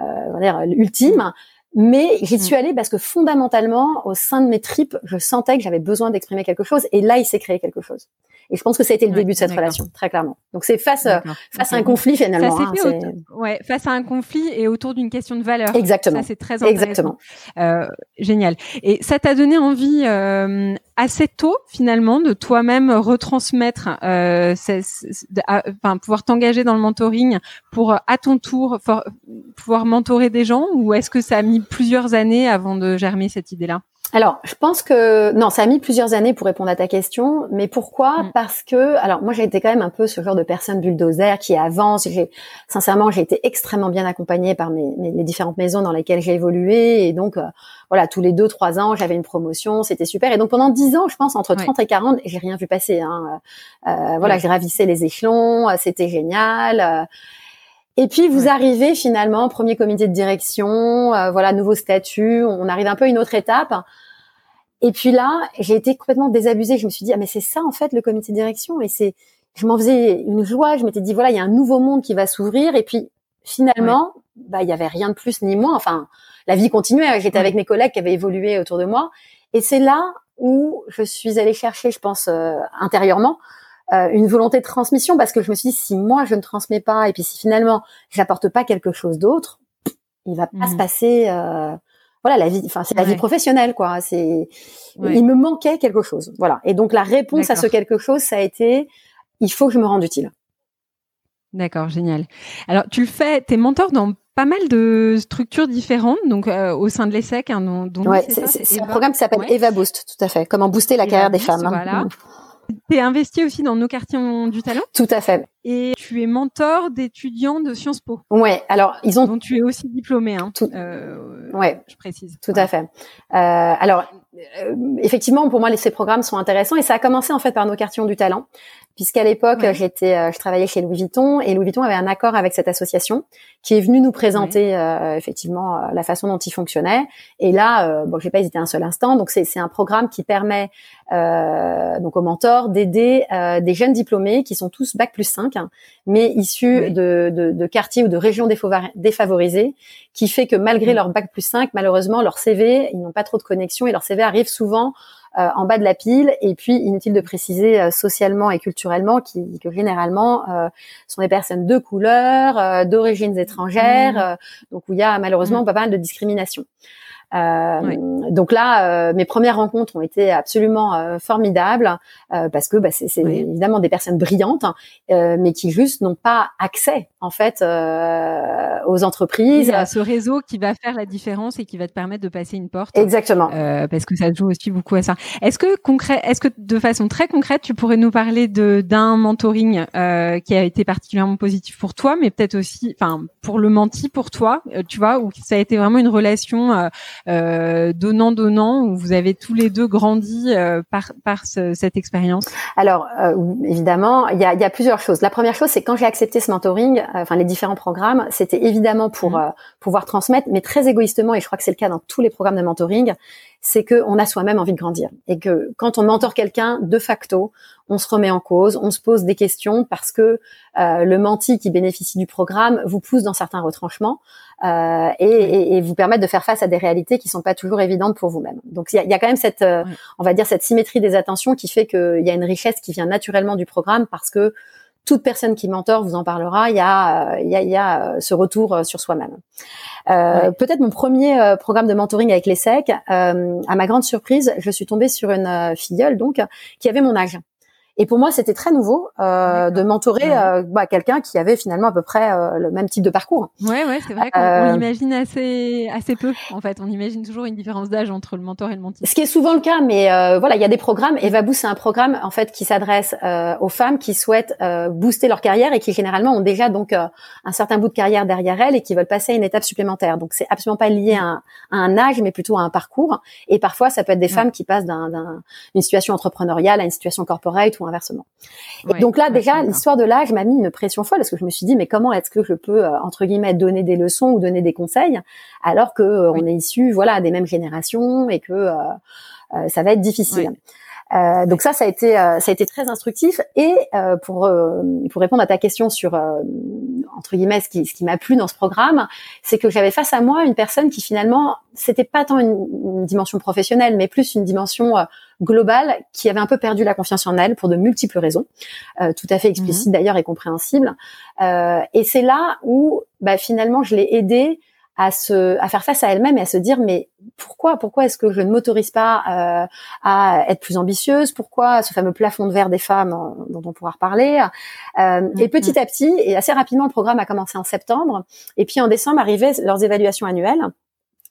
euh, ultime. Mais j'y suis mm. allée parce que fondamentalement, au sein de mes tripes, je sentais que j'avais besoin d'exprimer quelque chose. Et là, il s'est créé quelque chose. Et je pense que ça a été le début de cette relation, très clairement. Donc c'est face euh, face à un conflit finalement. Ça hein, ouais, face à un conflit et autour d'une question de valeur. Exactement. Ça c'est très intéressant. Exactement. Euh, génial. Et ça t'a donné envie euh, assez tôt finalement de toi-même retransmettre, euh, enfin pouvoir t'engager dans le mentoring pour à ton tour pouvoir mentorer des gens? Ou est-ce que ça a mis plusieurs années avant de germer cette idée-là? Alors, je pense que non, ça a mis plusieurs années pour répondre à ta question, mais pourquoi? Mm. Parce que, alors moi j'ai été quand même un peu ce genre de personne bulldozer qui avance. J'ai, sincèrement, j'ai été extrêmement bien accompagnée par mes, les différentes maisons dans lesquelles j'ai évolué, et donc euh, voilà, tous les deux trois ans j'avais une promotion, c'était super. Et donc pendant dix ans, je pense entre 30 et 40, j'ai rien vu passer. Hein. Euh, voilà, j'ai ravissé les échelons, c'était génial. Euh, et puis vous arrivez finalement premier comité de direction, euh, voilà nouveau statut, on arrive un peu à une autre étape. Et puis là, j'ai été complètement désabusée. Je me suis dit ah mais c'est ça en fait le comité de direction et c'est je m'en faisais une joie. Je m'étais dit voilà, il y a un nouveau monde qui va s'ouvrir. Et puis finalement, bah il y avait rien de plus ni moins. Enfin, la vie continuait. J'étais avec mes collègues qui avaient évolué autour de moi. Et c'est là où je suis allée chercher, je pense euh, intérieurement, euh, une volonté de transmission parce que je me suis dit si moi je ne transmets pas et puis si finalement j'apporte pas quelque chose d'autre, il va pas se mmh. passer. Euh, voilà la vie enfin c'est la vie professionnelle quoi c'est il me manquait quelque chose voilà et donc la réponse à ce quelque chose ça a été il faut que je me rende utile D'accord, génial. Alors, tu le fais, tu es mentor dans pas mal de structures différentes, donc euh, au sein de l'ESSEC. Hein, ouais, c'est un programme qui s'appelle Eva Boost, tout à fait. Comment booster la carrière des femmes. Hein. Voilà. Mm. Tu es investi aussi dans nos quartiers du talent Tout à fait. Et tu es mentor d'étudiants de Sciences Po. Ouais, alors ils ont. Dont tu es aussi diplômé, hein. Tout... Euh, ouais, je précise. Tout à fait. Euh, alors euh, effectivement, pour moi, ces programmes sont intéressants et ça a commencé en fait par nos quartiers du talent puisqu'à l'époque j'étais euh, je travaillais chez Louis Vuitton et Louis Vuitton avait un accord avec cette association qui est venue nous présenter euh, effectivement euh, la façon dont il fonctionnait. Et là bon j'ai pas hésité un seul instant. Donc c'est c'est un programme qui permet donc aux mentors d'aider des jeunes diplômés qui sont tous bac plus 5 hein, mais issus de, de, de, quartiers ou de régions défavorisées qui fait que malgré leur bac plus 5 malheureusement leur CV ils n'ont pas trop de connexion et leur CV arrive souvent euh, en bas de la pile. Et puis, inutile de préciser euh, socialement et culturellement qui, que généralement euh, sont des personnes de couleur, d'origines étrangères, mmh. donc où il y a malheureusement mmh. pas mal de discrimination. Euh, Donc là, euh, mes premières rencontres ont été absolument euh, formidables euh, parce que bah, c'est évidemment des personnes brillantes, mais qui juste n'ont pas accès en fait aux entreprises. à ce réseau qui va faire la différence et qui va te permettre de passer une porte. Exactement. parce que ça joue aussi beaucoup à ça. Est-ce que concret, est-ce que de façon très concrète, tu pourrais nous parler de d'un mentoring qui a été particulièrement positif pour toi, mais peut-être aussi, enfin pour le menti pour toi, tu vois, où ça a été vraiment une relation euh, donnant donnant où vous avez tous les deux grandi euh, par par cette expérience? Alors euh, évidemment, il y a, y a, plusieurs choses. La première chose, c'est quand j'ai accepté ce mentoring, enfin les différents programmes, c'était évidemment pour mmh. pouvoir transmettre, mais très égoïstement, et je crois que c'est le cas dans tous les programmes de mentoring, c'est que on a soi-même envie de grandir et que quand on mentor quelqu'un, de facto, on se remet en cause, on se pose des questions parce que euh, le menti qui bénéficie du programme vous pousse dans certains retranchements euh, et, et, vous permet de faire face à des réalités qui sont pas toujours évidentes pour vous-même. Donc il y a, quand même cette, euh, on va dire cette symétrie des attentions qui fait qu'il y a une richesse qui vient naturellement du programme parce que toute personne qui mentor vous en parlera. Il y a, il y a, il y a ce retour sur soi-même. Euh, Peut-être mon premier programme de mentoring avec les SEC. à ma grande surprise, je suis tombée sur une filleule donc qui avait mon âge. Et pour moi, c'était très nouveau euh, de mentorer euh, bah, quelqu'un qui avait finalement à peu près euh, le même type de parcours. Ouais, ouais, c'est vrai qu'on euh, l'imagine assez, assez peu. En fait, on imagine toujours une différence d'âge entre le mentor et le menti. Ce qui est souvent le cas, mais euh, voilà, il y a des programmes. Eva Boost, c'est un programme en fait qui s'adresse aux femmes qui souhaitent booster leur carrière et qui généralement ont déjà donc un certain bout de carrière derrière elles et qui veulent passer à une étape supplémentaire. Donc, c'est absolument pas lié à un, à un, âge, mais plutôt à un parcours. Et parfois, ça peut être des femmes qui passent d'une situation entrepreneuriale à une situation corporate ou inversement. Et donc là, déjà, l'histoire de l'âge m'a mis une pression folle parce que je me suis dit, mais comment est-ce que je peux euh, entre guillemets donner des leçons ou donner des conseils alors que euh, on est issu, voilà, des mêmes générations et que euh, ça va être difficile. Euh, donc ça, ça a été, ça a été très instructif. Et euh, pour pour répondre à ta question sur entre guillemets ce qui, ce qui m'a plu dans ce programme, c'est que j'avais face à moi une personne qui finalement c'était pas tant une, une, dimension professionnelle, mais plus une dimension globale qui avait un peu perdu la confiance en elle pour de multiples raisons, euh, tout à fait explicites mhm. d'ailleurs et compréhensibles. Euh, et c'est là où bah, finalement je l'ai aidée à se à faire face à elle-même et à se dire mais pourquoi pourquoi est-ce que je ne m'autorise pas euh, à être plus ambitieuse? Pourquoi ce fameux plafond de verre des femmes dont on pourra reparler? Euh, et petit à petit et assez rapidement le programme a commencé en septembre. Et puis en décembre arrivaient leurs évaluations annuelles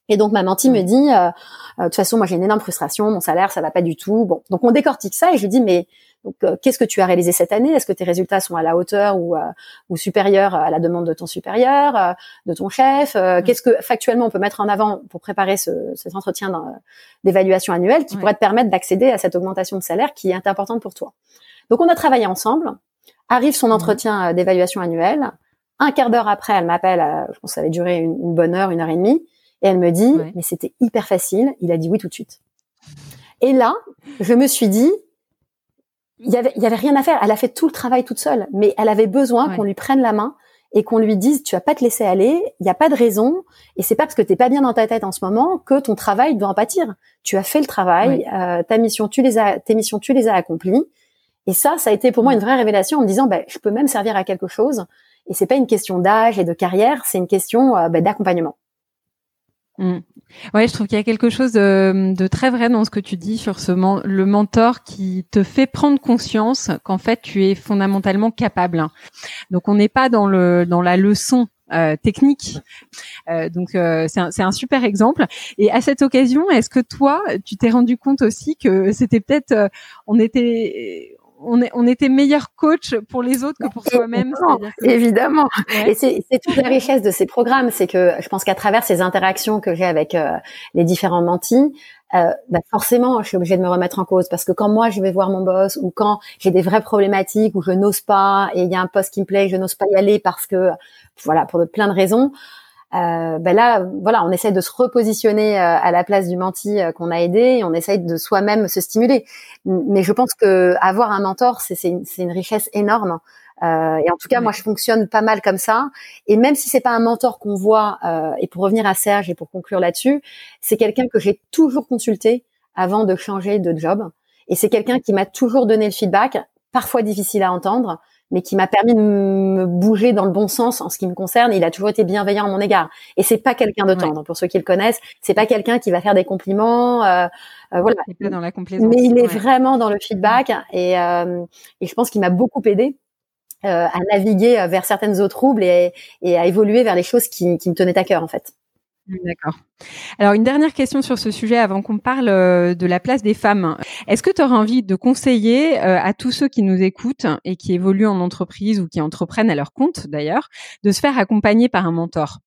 et donc ma mentie me dit, euh, euh, de toute façon, moi j'ai une énorme frustration, mon salaire ça va pas du tout. Bon, donc on décortique ça et je lui dis mais donc euh, qu'est-ce que tu as réalisé cette année? Est-ce que tes résultats sont à la hauteur ou ou supérieurs à la demande de ton supérieur, de ton chef? Mm. Qu'est-ce que factuellement on peut mettre en avant pour préparer ce, cet entretien d'évaluation annuelle qui pourrait te permettre d'accéder à cette augmentation de salaire qui est importante pour toi Donc on a travaillé ensemble. Arrive son entretien d'évaluation annuelle. Un quart d'heure après, elle m'appelle. je pense que ça avait duré une, une bonne heure, une heure et demie et elle me dit, mais c'était hyper facile. Il a dit oui tout de suite. Et là, je me suis dit, il y avait, il y avait rien à faire. Elle a fait tout le travail toute seule, mais elle avait besoin qu'on lui prenne la main et qu'on lui dise tu vas pas te laisser aller, il n'y a pas de raison. Et c'est pas parce que t'es pas bien dans ta tête en ce moment que ton travail doit en pâtir. Tu as fait le travail, euh, ta mission tu les as, tes missions tu les as accomplies. Et ça ça a été pour moi une vraie révélation en me disant ben je peux même servir à quelque chose. Et c'est pas une question d'âge et de carrière, c'est une question euh, ben, d'accompagnement. Ouais, je trouve qu'il y a quelque chose de, très vrai dans ce que tu dis sur ce le mentor qui te fait prendre conscience qu'en fait tu es fondamentalement capable. Donc on n'est pas dans le la leçon euh, technique. Euh, donc euh, c'est un, un, super exemple. Et à cette occasion, est-ce que toi, tu t'es rendu compte aussi que c'était peut-être, on était, on, est, on était meilleur coach pour les autres que pour soi-même. Évidemment. Et c'est toute la richesse de ces programmes, c'est que je pense qu'à travers ces interactions que j'ai avec euh, les différents mentis, euh, bah forcément, je suis obligée de me remettre en cause parce que quand moi je vais voir mon boss ou quand j'ai des vraies problématiques où je n'ose pas et il y a un poste qui me plaît, je n'ose pas y aller parce que voilà pour de, plein de raisons. Euh, ben là, voilà, on essaie de se repositionner euh, à la place du menti euh, qu'on a aidé et on essaye de soi-même se stimuler. Mais je pense que avoir un mentor, c'est une, une, richesse énorme. Euh, et en tout cas, moi, je fonctionne pas mal comme ça. Et même si c'est pas un mentor qu'on voit, euh, et pour revenir à Serge et pour conclure là-dessus, c'est quelqu'un que j'ai toujours consulté avant de changer de job. Et c'est quelqu'un qui m'a toujours donné le feedback, parfois difficile à entendre, mais qui m'a permis de me bouger dans le bon sens en ce qui me concerne. il a toujours été bienveillant à mon égard. Et c'est pas quelqu'un de tendre. Pour ceux qui le connaissent, c'est pas quelqu'un qui va faire des compliments. Euh, euh voilà. Dans la mais il est vraiment dans le feedback et, euh, et je pense qu'il m'a beaucoup aidé. Euh, à naviguer vers certaines eaux troubles et, et, à évoluer vers les choses qui, qui me tenaient à cœur en fait. D'accord. Alors une dernière question sur ce sujet avant qu'on parle euh, de la place des femmes. Est-ce que tu auras envie de conseiller euh, à tous ceux qui nous écoutent et qui évoluent en entreprise ou qui entreprennent à leur compte d'ailleurs, de se faire accompagner par un mentor?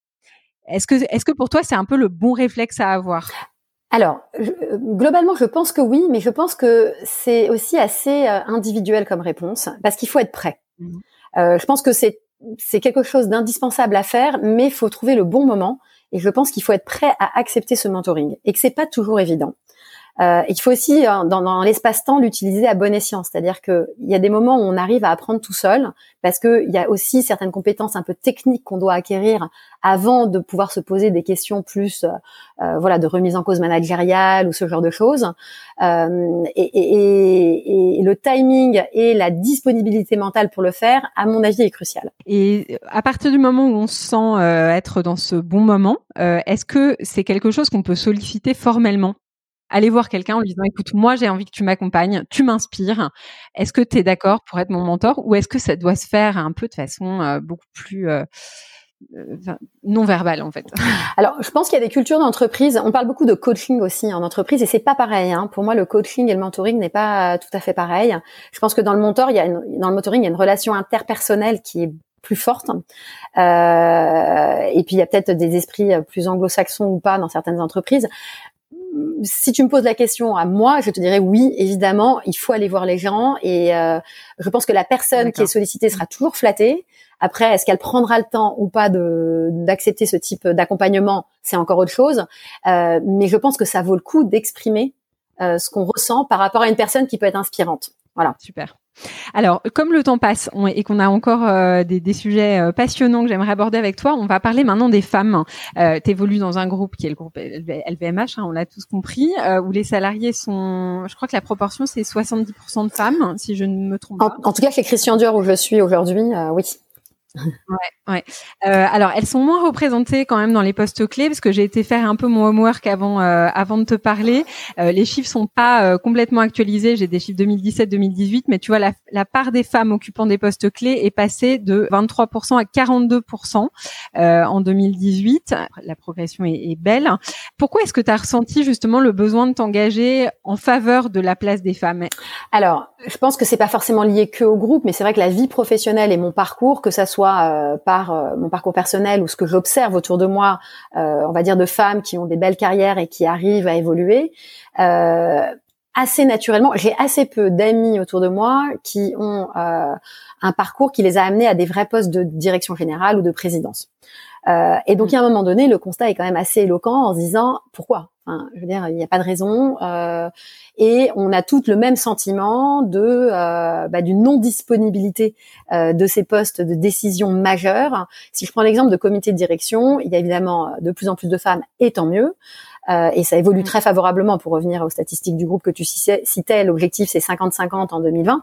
Est-ce que, est-ce que pour toi c'est un peu le bon réflexe à avoir? Alors, globalement, je pense que oui, mais je pense que c'est aussi assez euh, individuel comme réponse, parce qu'il faut être prêt. Mmh. je pense que c'est c'est quelque chose d'indispensable à faire, mais il faut trouver le bon moment. Et je pense qu'il faut être prêt à accepter ce mentoring et que c'est pas toujours évident. Euh, il faut aussi, euh, dans, dans l'espace-temps, l'utiliser à bon escient. C'est-à-dire qu'il y a des moments où on arrive à apprendre tout seul, parce qu'il y a aussi certaines compétences un peu techniques qu'on doit acquérir avant de pouvoir se poser des questions plus, euh, euh voilà, de remise en cause managériale ou ce genre de choses. Euh, et, et, et, le timing et la disponibilité mentale pour le faire, à mon avis, est crucial. Et à partir du moment où on se sent être dans ce bon moment, est-ce que c'est quelque chose qu'on peut solliciter formellement? Aller voir quelqu'un en lui disant écoute moi j'ai envie que tu m'accompagnes tu m'inspires. Est-ce que tu es d'accord pour être mon mentor ou est-ce que ça doit se faire un peu de façon euh, beaucoup plus euh, euh, non verbale en fait? Alors je pense qu'il y a des cultures d'entreprise. On parle beaucoup de coaching aussi en entreprise et c'est pas pareil hein. pour moi le coaching et le mentoring n'est pas tout à fait pareil. Je pense que dans le mentor il y a dans le mentoring il y a une relation interpersonnelle qui est plus forte. Euh, et puis il y a peut-être des esprits plus anglo-saxons ou pas dans certaines entreprises si tu me poses la question à moi, je te dirais oui, évidemment, il faut aller voir les gens et euh, je pense que la personne qui est sollicitée sera toujours flattée. Après, est-ce qu'elle prendra le temps ou pas de d'accepter ce type d'accompagnement, c'est encore autre chose. Euh, mais je pense que ça vaut le coup d'exprimer euh, ce qu'on ressent par rapport à une personne qui peut être inspirante. Voilà. Super. Alors, comme le temps passe et qu'on a encore euh, des, sujets euh, passionnants que j'aimerais aborder avec toi, on va parler maintenant des femmes. Euh, tu évolues dans un groupe qui est le groupe LVMH, hein, on l'a tous compris, euh, où les salariés sont, je crois que la proportion c'est 70% de femmes, si je ne me trompe pas. En, tout cas, chez Christian Dior où je suis aujourd'hui, oui. Ouais, ouais. Euh, alors, elles sont moins représentées quand même dans les postes clés parce que j'ai été faire un peu mon homework avant euh, avant de te parler. Euh, les chiffres sont pas euh, complètement actualisés. J'ai des chiffres 2017-2018, mais tu vois la, la, part des femmes occupant des postes clés est passée de 23% à 42% euh, en 2018. La progression est, est belle. Pourquoi est-ce que tu as ressenti justement le besoin de t'engager en faveur de la place des femmes? Alors, je pense que c'est pas forcément lié que au groupe, mais c'est vrai que la vie professionnelle et mon parcours, que ça soit euh, par euh, mon parcours personnel ou ce que j'observe autour de moi, euh, on va dire de femmes qui ont des belles carrières et qui arrivent à évoluer, assez naturellement, j'ai assez peu d'amis autour de moi qui ont un parcours qui les a amenés à des vrais postes de direction générale ou de présidence. Euh, et donc, à un moment donné, le constat est quand même assez éloquent en se disant pourquoi? Enfin, je veux dire, il n'y a pas de raison. Euh, et on a toutes le même sentiment de euh, bah, d'une non disponibilité euh, de ces postes de décision majeurs. Si je prends l'exemple de comité de direction, il y a évidemment de plus en plus de femmes, et tant mieux. Euh, et ça évolue mm. très favorablement pour revenir aux statistiques du groupe que tu citais. L'objectif, c'est 50-50 en 2020.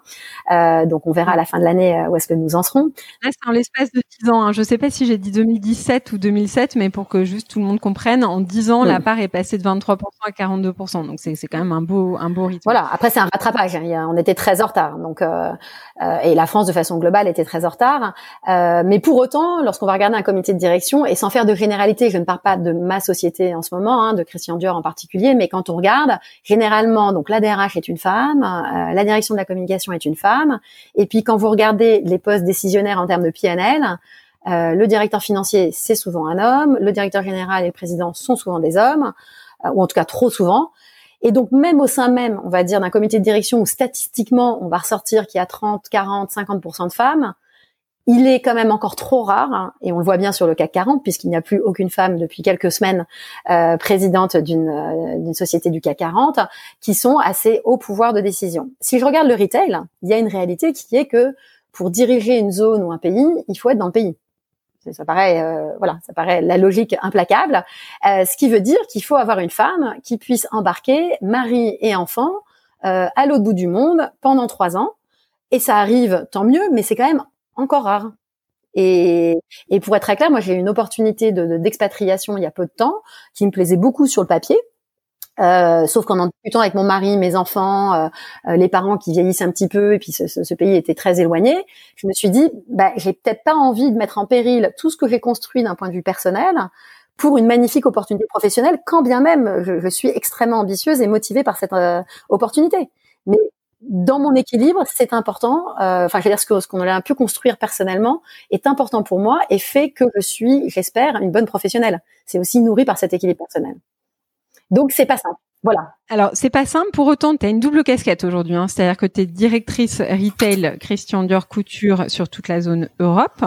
Euh, donc, on verra à la fin de l'année euh, où est-ce que nous en serons. Là, c'est en l'espace de 10 ans. Hein. Je ne sais pas si j'ai dit 2017 ou 2007, mais pour que juste tout le monde comprenne, en 10 ans, la part est passée de 23% à 42%. Donc, c'est quand même un beau, un beau rythme. Voilà. Après, c'est un rattrapage. Hein. on était très en retard. Donc, euh, euh, et la France, de façon globale, était très en retard. Euh, mais pour autant, lorsqu'on va regarder un comité de direction, et sans faire de généralité, je ne parle pas de ma société en ce moment, hein, de Christian Dior en particulier, mais quand on regarde, généralement, donc la DRH est une femme, euh, la direction de la communication est une femme, et puis quand vous regardez les postes décisionnaires en termes de PNL, euh, le directeur financier, c'est souvent un homme, le directeur général et le président sont souvent des hommes, euh, ou en tout cas trop souvent. Et donc même au sein même, on va dire, d'un comité de direction où statistiquement, on va ressortir qu'il y a 30, 40, 50% de femmes, il est quand même encore trop rare, hein, et on le voit bien sur le CAC 40, puisqu'il n'y a plus aucune femme depuis quelques semaines euh, présidente d'une euh, société du CAC 40, qui sont assez haut pouvoir de décision. Si je regarde le retail, il y a une réalité qui est que pour diriger une zone ou un pays, il faut être dans le pays. Ça paraît, euh, voilà, ça paraît la logique implacable. Euh, ce qui veut dire qu'il faut avoir une femme qui puisse embarquer mari et enfant à l'autre bout du monde pendant trois ans. Et ça arrive, tant mieux, mais c'est quand même encore rare. Et, et pour être très clair, moi j'ai eu une opportunité d'expatriation de, il y a peu de temps qui me plaisait beaucoup sur le papier. Euh, sauf qu'en en discutant avec mon mari, mes enfants, euh, euh, les parents qui vieillissent un petit peu, et puis ce, ce, pays était très éloigné, je me suis dit, bah, j'ai peut-être pas envie de mettre en péril tout ce que j'ai construit d'un point de vue personnel pour une magnifique opportunité professionnelle, quand bien même je, je suis extrêmement ambitieuse et motivée par cette euh, opportunité. Mais dans mon équilibre, c'est important. Euh, enfin, je veux dire ce qu'on ce qu'on a pu construire personnellement est important pour moi et fait que je suis, j'espère, une bonne professionnelle. C'est aussi nourri par cet équilibre personnel. Donc, c'est pas simple. Voilà. Alors, c'est pas simple. Pour autant, tu as une double casquette aujourd'hui. Hein. C'est-à-dire que tu es directrice retail Christian Dior Couture sur toute la zone Europe.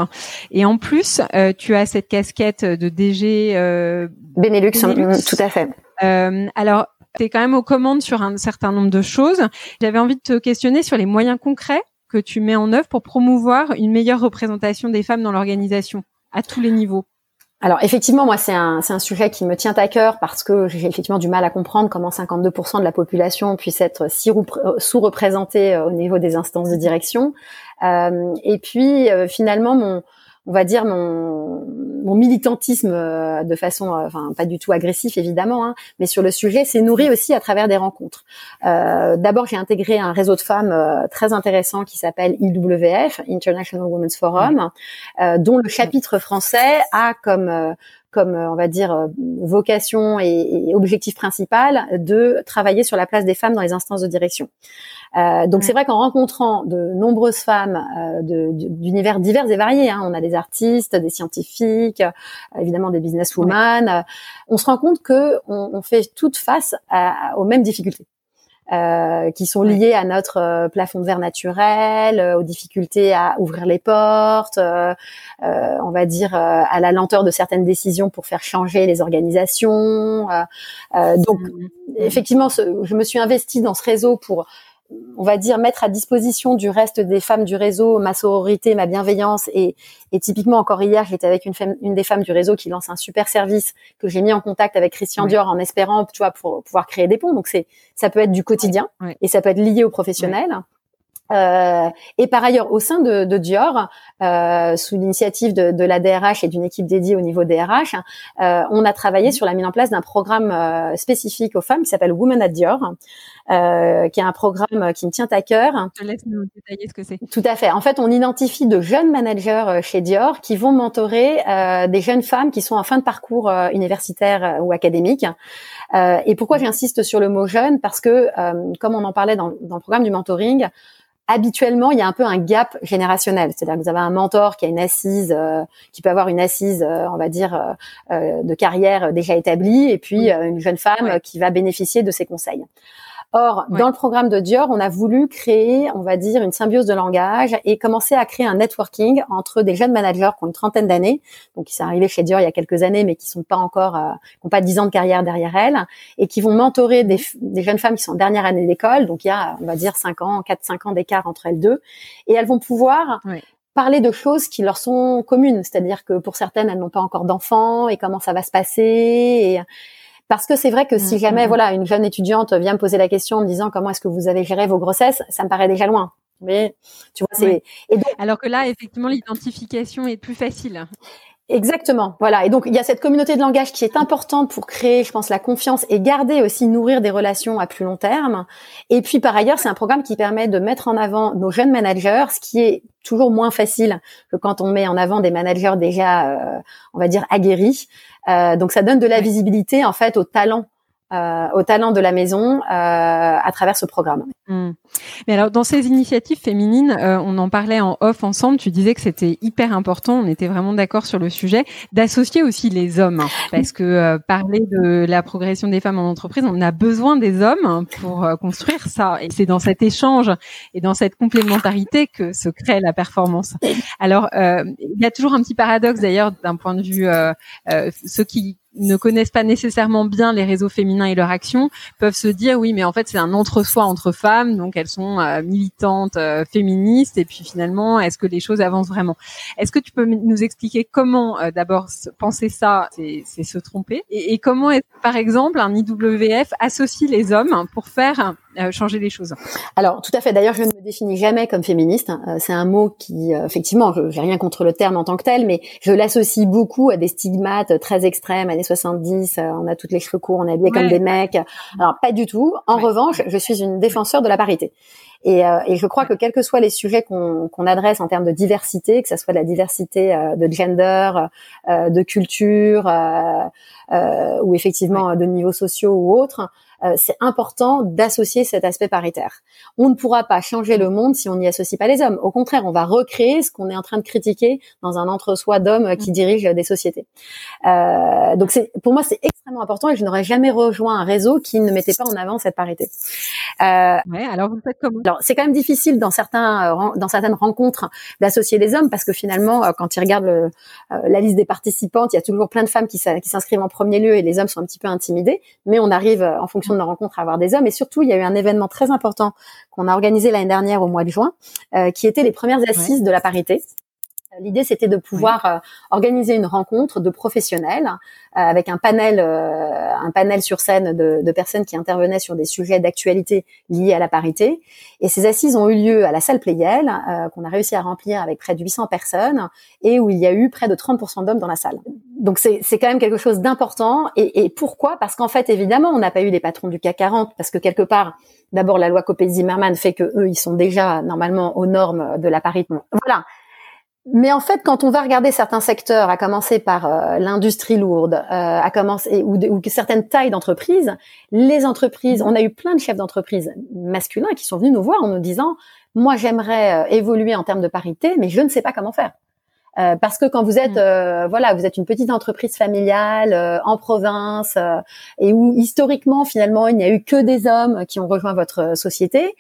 Et en plus, euh, tu as cette casquette de DG euh, Benelux, Benelux. tout à fait. Euh, alors, tu es quand même aux commandes sur un certain nombre de choses. J'avais envie de te questionner sur les moyens concrets que tu mets en œuvre pour promouvoir une meilleure représentation des femmes dans l'organisation à tous les niveaux. Alors effectivement, moi c'est un, un sujet qui me tient à cœur parce que j'ai effectivement du mal à comprendre comment 52% de la population puisse être si sous-représentée euh, au niveau des instances de direction. Euh, et puis euh, finalement, mon, on va dire mon, mon militantisme euh, de façon, euh, enfin pas du tout agressif évidemment, hein, mais sur le sujet, c'est nourri aussi à travers des rencontres. Euh, D'abord, j'ai intégré un réseau de femmes euh, très intéressant qui s'appelle IWF, International Women's Forum, euh, dont le chapitre français a comme comme on va dire vocation et, et, objectif principal de travailler sur la place des femmes dans les instances de direction. Euh, donc c'est vrai qu'en rencontrant de nombreuses femmes euh, d'univers divers et variés, hein, on a des artistes, des scientifiques, euh, évidemment des businesswomen, euh, on se rend compte que on, on fait toutes face à, aux mêmes difficultés. Euh, qui sont liées à notre plafond de verre naturel, aux difficultés à ouvrir les portes, on va dire à la lenteur de certaines décisions pour faire changer les organisations. donc, mmh. effectivement, je me suis investie dans ce réseau pour on va dire mettre à disposition du reste des femmes du réseau ma sororité, ma bienveillance. Et, typiquement encore hier j'étais avec une, femme, une des femmes du réseau qui lance un super service que j'ai mis en contact avec Christian Dior en espérant tu vois pour pouvoir créer des ponts. Donc c'est ça peut être du quotidien et ça peut être lié au professionnel. Euh, et par ailleurs, au sein de, Dior, euh, sous l'initiative de, de, la DRH et d'une équipe dédiée au niveau DRH, euh, on a travaillé sur la mise en place d'un programme euh, spécifique aux femmes qui s'appelle Women at Dior, euh, qui est un programme qui me tient à cœur. Je te laisse nous détailler ce que c'est. Tout à fait. En fait, on identifie de jeunes managers chez Dior qui vont mentorer des jeunes femmes qui sont en fin de parcours universitaire ou académique. et pourquoi j'insiste sur le mot jeune Parce que, comme on en parlait dans, dans le programme du mentoring, habituellement, il y a un peu un gap générationnel. C'est-à-dire que vous avez un mentor qui a une assise, euh, qui peut avoir une assise, euh, on va dire, euh, de carrière déjà établie, et puis une jeune femme qui va bénéficier de ses conseils. Or, dans le programme de Dior, on a voulu créer, on va dire, une symbiose de langage et commencer à créer un networking entre des jeunes managers qui ont une trentaine d'années, donc qui sont arrivés chez Dior il y a quelques années, mais qui sont pas encore, euh, qui n'ont pas dix ans de carrière derrière elles, et qui vont mentorer des, des jeunes femmes qui sont en dernière année d'école, donc il y a, on va dire, cinq ans, quatre, cinq ans d'écart entre elles deux, et elles vont pouvoir parler de choses qui leur sont communes, c'est-à-dire que pour certaines, elles n'ont pas encore d'enfants et comment ça va se passer. Et parce que c'est vrai que si mmh, jamais, mmh, mmh. voilà, une jeune étudiante vient me poser la question en me disant comment est-ce que vous avez géré vos grossesses, ça me paraît déjà loin. Mais tu vois, c'est. Alors que là, effectivement, l'identification est plus facile. Exactement. Voilà. Et donc, il y a cette communauté de langage qui est importante pour créer, je pense, la confiance et garder aussi, nourrir des relations à plus long terme. Et puis, par ailleurs, c'est un programme qui permet de mettre en avant nos jeunes managers, ce qui est toujours moins facile que quand on met en avant des managers déjà, euh, on va dire, aguerris. Euh, donc, ça donne de la visibilité, en fait, au talent euh, au talent de la maison euh, à travers ce programme. Hmm. Mais alors dans ces initiatives féminines, euh, on en parlait en off ensemble. Tu disais que c'était hyper important. On était vraiment d'accord sur le sujet d'associer aussi les hommes, hein, parce que parler de la progression des femmes en entreprise, on a besoin des hommes pour construire ça. Et c'est dans cet échange et dans cette complémentarité que se crée la performance. Alors il y a toujours un petit paradoxe d'ailleurs d'un point de vue ceux qui ne connaissent pas nécessairement bien les réseaux féminins et leur action peuvent se dire oui mais en fait c'est un entre-soi entre femmes donc elles sont euh, militantes euh, féministes et puis finalement est-ce que les choses avancent vraiment? Est-ce que tu peux nous expliquer comment euh, d'abord penser ça c'est se tromper? Et, et comment est par exemple un IWF associe les hommes pour faire changer les choses Alors tout à fait. D'ailleurs, je ne me définis jamais comme féministe. Hein. c'est un mot qui, effectivement, je n'ai rien contre le terme en tant que tel, mais je l'associe beaucoup à des stigmates très extrêmes, années 70, on a toutes les cheveux courts, on est habillé comme des mecs. Alors pas du tout. En revanche, je suis une défenseur de la parité. Et, euh, et je crois que quels que soient les sujets qu'on adresse en termes de diversité, que ce soit de la diversité euh, de gender, euh, de culture, ou effectivement de niveaux sociaux ou autres, euh, c'est important d'associer cet aspect paritaire. On ne pourra pas changer le monde si on n'y associe pas les hommes. Au contraire, on va recréer ce qu'on est en train de critiquer dans un entre-soi d'hommes qui dirigent des sociétés. Euh, donc c'est, pour moi, c'est extrêmement important et je n'aurais jamais rejoint un réseau qui ne mettait pas en avant cette parité. Euh, ouais, alors vous faites comment? Alors c'est quand même difficile dans certains dans certaines rencontres d'associer les hommes parce que finalement, euh, quand ils regardent le, la liste des participantes, il y a toujours plein de femmes qui s'inscrivent en premier lieu et les hommes sont un petit peu intimidés. Mais on arrive en fonction de nos rencontres à avoir des hommes. Et surtout, il y a eu un événement très important qu'on a organisé l'année dernière au mois de juin, euh, qui était les premières assises de la parité. L'idée, c'était de pouvoir euh, organiser une rencontre de professionnels euh, avec un panel, euh, un panel sur scène de, de, personnes qui intervenaient sur des sujets d'actualité liés à la parité. Et ces assises ont eu lieu à la salle Playel, qu'on a réussi à remplir avec près de 800 personnes, et où il y a eu près de 30% d'hommes dans la salle. Donc c'est quand même quelque chose d'important. Et, et, pourquoi? Parce qu'en fait, évidemment, on n'a pas eu des patrons du CAC 40, parce que quelque part, d'abord, la loi Copé-Zimmermann fait que eux, ils sont déjà normalement aux normes de la parité. Voilà. Mais en fait, quand on va regarder certains secteurs, à commencer par euh, l'industrie lourde, euh, à commencer ou, ou certaines tailles d'entreprises, les entreprises, on a eu plein de chefs d'entreprise masculins qui sont venus nous voir en nous disant moi j'aimerais euh, évoluer en termes de parité, mais je ne sais pas comment faire. Euh, parce que quand vous êtes, mmh. voilà, vous êtes une petite entreprise familiale en province et où historiquement finalement il n'y a eu que des hommes qui ont rejoint votre société,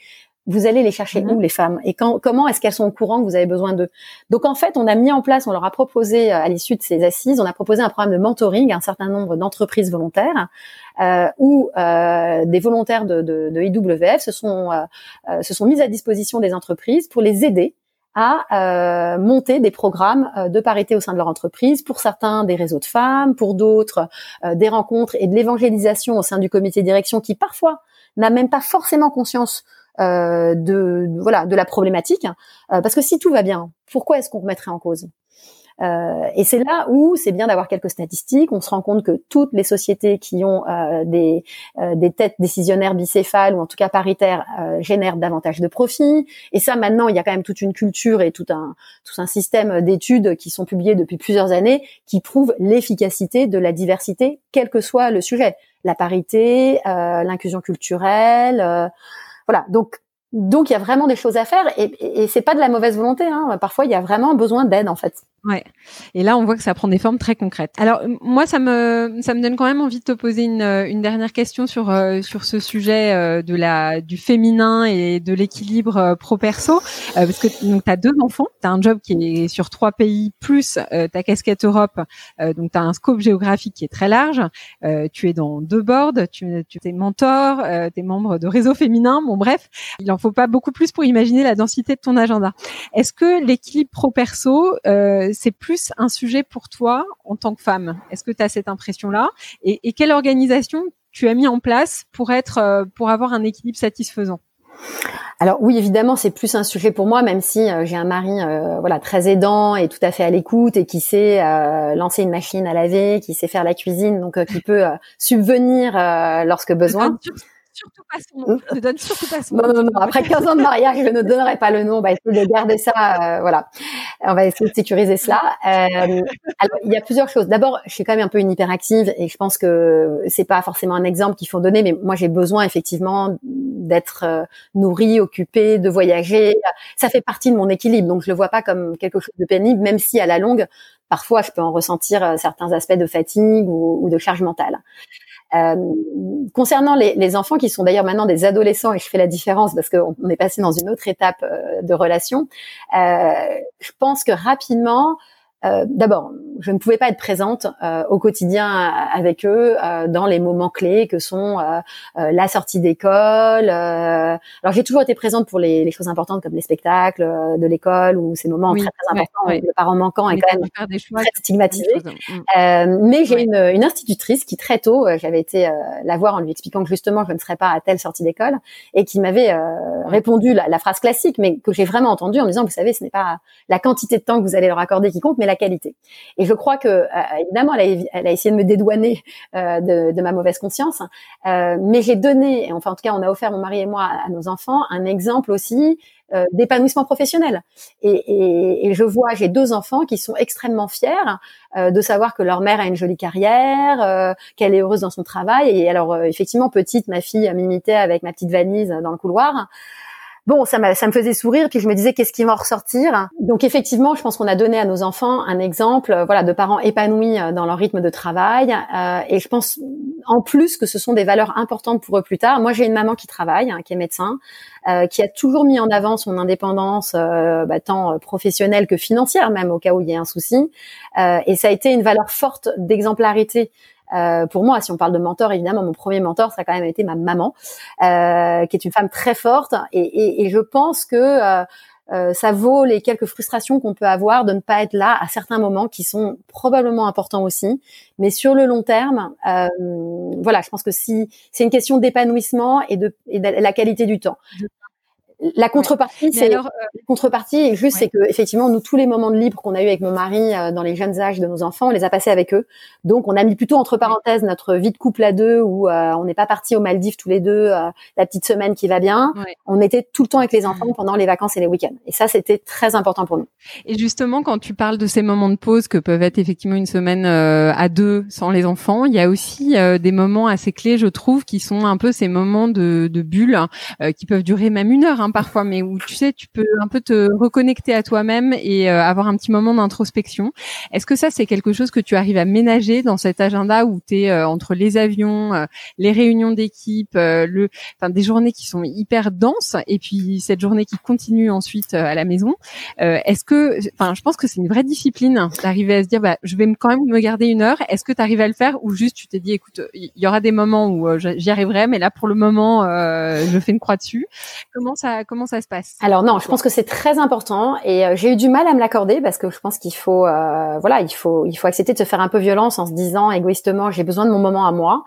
vous allez les chercher mhm. où les femmes? Et quand, comment est-ce qu'elles sont au courant que vous avez besoin d'eux? Donc en fait, on a mis en place, on leur a proposé euh, à l'issue de ces assises, on a proposé un programme de mentoring à un certain nombre d'entreprises volontaires euh, où euh, des volontaires de, de, de IWF se sont euh, se sont mis à disposition des entreprises pour les aider à monter des programmes de parité au sein de leur entreprise, pour certains des réseaux de femmes, pour d'autres des rencontres et de l'évangélisation au sein du comité de direction qui parfois n'a même pas forcément conscience euh, de voilà de la problématique. Euh, parce que si tout va bien, pourquoi est-ce qu'on remettrait en cause? Euh, et c'est là où c'est bien d'avoir quelques statistiques. On se rend compte que toutes les sociétés qui ont euh, des, euh, des têtes décisionnaires bicéphales ou en tout cas paritaires génèrent davantage de profits. Et ça, maintenant, il y a quand même toute une culture et tout un tout un système d'études qui sont publiées depuis plusieurs années qui prouvent l'efficacité de la diversité, quel que soit le sujet. La parité, l'inclusion culturelle voilà, donc donc il y a vraiment des choses à faire et, et, c'est pas de la mauvaise volonté. Hein. Parfois il y a vraiment besoin d'aide en fait. Ouais. Et là, on voit que ça prend des formes très concrètes. Alors, moi, ça me ça me donne quand même envie de te poser une, une dernière question sur euh, sur ce sujet euh, de la du féminin et de l'équilibre euh, pro perso, parce que donc t'as deux enfants, t'as un job qui est sur trois pays plus ta casquette Europe, donc t'as un scope géographique qui est très large. tu es dans deux boards, tu, tu es mentor, t'es membre de réseau féminin. Bon, bref, il en faut pas beaucoup plus pour imaginer la densité de ton agenda. Est-ce que l'équilibre pro perso c'est plus un sujet pour toi en tant que femme. Est-ce que tu as cette impression-là? Et, quelle organisation tu as mis en place pour être, euh, pour avoir un équilibre satisfaisant? Alors oui, évidemment, c'est plus un sujet pour moi, même si euh, j'ai un mari, euh, voilà, très aidant et tout à fait à l'écoute et qui sait lancer une machine à laver, qui sait faire la cuisine, donc qui peut subvenir lorsque besoin surtout pas son nom. Ne donne surtout pas son nom. Non, non, non. Après 15 ans de mariage, je ne donnerai pas le nom. On va essayer de garder ça. Euh, voilà. On va essayer de sécuriser cela. Euh, alors, il y a plusieurs choses. D'abord, je suis quand même un peu une hyperactive et je pense que c'est pas forcément un exemple qu'il faut donner, mais moi, j'ai besoin effectivement d'être euh, nourrie, occupée, de voyager. Ça fait partie de mon équilibre. Donc, je le vois pas comme quelque chose de pénible, même si à la longue, parfois, je peux en ressentir euh, certains aspects de fatigue ou, ou de charge mentale. Euh, concernant les, les, enfants qui sont d'ailleurs maintenant des adolescents, et je fais la différence parce qu'on est passé dans une autre étape euh, de relation, euh, je pense que rapidement, euh, d'abord, je ne pouvais pas être présente euh, au quotidien avec eux euh, dans les moments clés que sont la sortie d'école. alors j'ai toujours été présente pour les, les, choses importantes comme les spectacles de l'école ou ces moments très très importants où le parent manquant est quand même très stigmatisé. Mm. mais j'ai une, une, institutrice qui très tôt, j'avais été la voir en lui expliquant que justement je ne serais pas à telle sortie d'école et qui m'avait répondu la, la, phrase classique, mais que j'ai vraiment entendue en me disant vous savez ce n'est pas la quantité de temps que vous allez leur accorder qui compte, mais la qualité. Et je crois que, euh, évidemment, elle a, elle a, essayé de me dédouaner euh, de, de, ma mauvaise conscience, euh, mais j'ai donné, enfin en tout cas, on a offert mon mari et moi à, nos enfants un exemple aussi euh, d'épanouissement professionnel. Et, et, et, je vois, j'ai deux enfants qui sont extrêmement fiers euh, de savoir que leur mère a une jolie carrière, euh, qu'elle est heureuse dans son travail. Et alors, effectivement, petite, ma fille m'imitait avec ma petite valise dans le couloir bon, ça, ça me faisait sourire, puis je me disais qu'est-ce qui va ressortir? Donc effectivement, je pense qu'on a donné à nos enfants un exemple, euh, voilà, de parents épanouis euh, dans leur rythme de travail, euh, et je pense en plus que ce sont des valeurs importantes pour eux plus tard. Moi, j'ai une maman qui travaille, hein, qui est médecin, qui a toujours mis en avant son indépendance, bah, tant professionnelle que financière, même au cas où il y a un souci, et ça a été une valeur forte d'exemplarité euh, pour moi, si on parle de mentor, évidemment, mon premier mentor, ça a quand même été ma maman, euh, qui est une femme très forte. Et, et, et je pense que euh, euh, ça vaut les quelques frustrations qu'on peut avoir de ne pas être là à certains moments qui sont probablement importants aussi. Mais sur le long terme, euh, voilà, je pense que si c'est une question d'épanouissement et de, et de la qualité du temps. La contrepartie, c'est euh, la contrepartie. Juste, c'est que effectivement, nous tous les moments de libre qu'on a eu avec mon mari euh, dans les jeunes âges de nos enfants, on les a passés avec eux. Donc, on a mis plutôt entre parenthèses notre vie de couple à deux, où euh, on n'est pas parti aux Maldives tous les deux, la petite semaine qui va bien. On était tout le temps avec les enfants pendant les vacances et les week-ends. Et ça, c'était très important pour nous. Et justement, quand tu parles de ces moments de pause que peuvent être effectivement une semaine à deux sans les enfants, il y a aussi des moments assez clés, je trouve, qui sont un peu ces moments de, de bulle qui peuvent durer même une heure. Hein, parfois, mais où tu sais, tu peux un peu te reconnecter à toi-même et euh, avoir un petit moment d'introspection. Est-ce que ça, c'est quelque chose que tu arrives à ménager dans cet agenda où tu es euh, entre les avions, euh, les réunions d'équipe, le, enfin des journées qui sont hyper denses et puis cette journée qui continue ensuite à la maison? Est-ce que, enfin, je pense que c'est une vraie discipline d'arriver à se dire, bah, je vais quand même me garder une heure. Est-ce que tu arrives à le faire ou juste tu t'es dit, écoute, il y aura des moments où j'y arriverai, mais là pour le moment, je fais une croix dessus. Comment ça comment ça se passe? Alors non, je pense que c'est très important et euh, j'ai eu du mal à me l'accorder parce que je pense qu'il faut, euh, voilà, il faut, il faut accepter de se faire un peu violence en se disant égoïstement, j'ai besoin de mon moment à moi.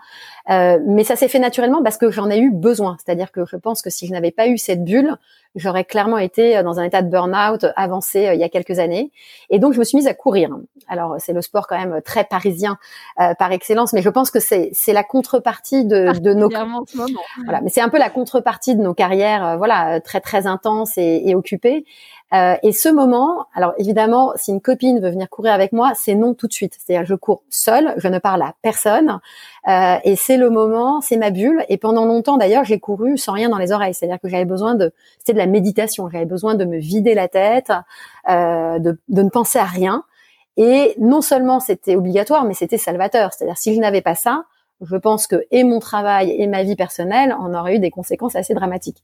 Euh, mais ça s'est fait naturellement parce que j'en ai eu besoin. C'est-à-dire que je pense que si je n'avais pas eu cette bulle, j'aurais clairement été dans un état de burn-out avancé il y a quelques années. Et donc je me suis mise à courir. Alors c'est le sport quand même très parisien par excellence, mais je pense que c'est c'est la contrepartie de, de nos. Voilà, mais c'est un peu la contrepartie de nos carrières, voilà, très très intenses et, et occupées. Euh, et ce moment, alors évidemment, si une copine veut venir courir avec moi, c'est non tout de suite. C'est-à-dire, je cours seule, je ne parle à personne, euh, et c'est le moment, c'est ma bulle. Et pendant longtemps, d'ailleurs, j'ai couru sans rien dans les oreilles. C'est-à-dire que j'avais besoin de, c'était de la méditation. J'avais besoin de me vider la tête, euh, de, de ne penser à rien. Et non seulement c'était obligatoire, mais c'était salvateur. C'est-à-dire si je n'avais pas ça, je pense que et mon travail et ma vie personnelle en auraient eu des conséquences assez dramatiques.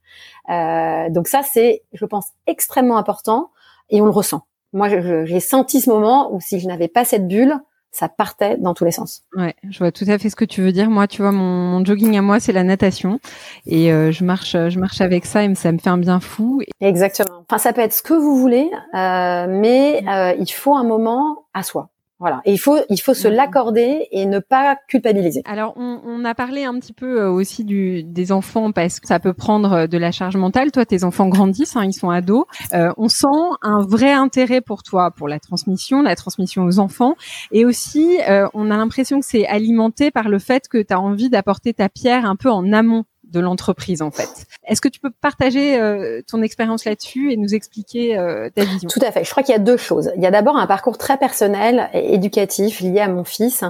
Euh, donc ça, c'est, je pense, extrêmement important et on le ressent. Moi, j'ai senti ce moment où si je n'avais pas cette bulle, ça partait dans tous les sens. Ouais, je vois tout à fait ce que tu veux dire. Moi, tu vois, mon, jogging à moi, c'est la natation, et euh, je marche, je marche avec ça, et ça me fait un bien fou. Exactement. Enfin, ça peut être ce que vous voulez, euh, mais euh, il faut un moment à soi. Voilà. Et il faut, il faut se l'accorder et ne pas culpabiliser. Alors, on, on, a parlé un petit peu euh, aussi du, des enfants parce que ça peut prendre euh, de la charge mentale. Toi, tes enfants grandissent, hein, ils sont ados. Euh, on sent un vrai intérêt pour toi, pour la transmission, la transmission aux enfants. Et aussi, euh, on a l'impression que c'est alimenté par le fait que tu as envie d'apporter ta pierre un peu en amont de l'entreprise en fait. Est-ce que tu peux partager euh, ton expérience là-dessus et nous expliquer euh, ta vision? Tout à fait. Je crois qu'il y a deux choses. Il y a d'abord un parcours très personnel et éducatif lié à mon fils,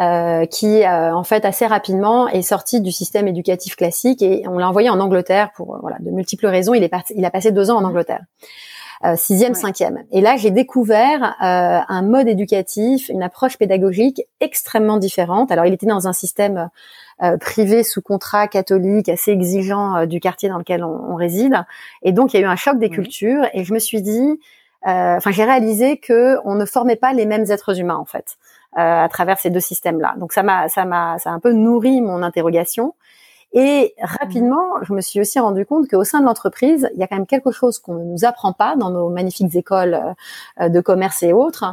euh, qui en fait assez rapidement est sorti du système éducatif classique et on l'a envoyé en Angleterre pour voilà de multiples raisons. Il est parti, il a passé deux ans en Angleterre. sixième, cinquième. Et là, j'ai découvert un mode éducatif, une approche pédagogique extrêmement différente. Alors, il était dans un système euh, privé sous contrat catholique assez exigeant euh, du quartier dans lequel on, réside. Et donc, il y a eu un choc des cultures et je me suis dit, euh, enfin, j'ai réalisé que on ne formait pas les mêmes êtres humains en fait à travers ces deux systèmes-là. Donc, ça m'a, ça m'a, ça a un peu nourri mon interrogation. Et rapidement, je me suis aussi rendu compte qu'au sein de l'entreprise, il y a quand même quelque chose qu'on ne nous apprend pas dans nos magnifiques écoles de commerce et autres.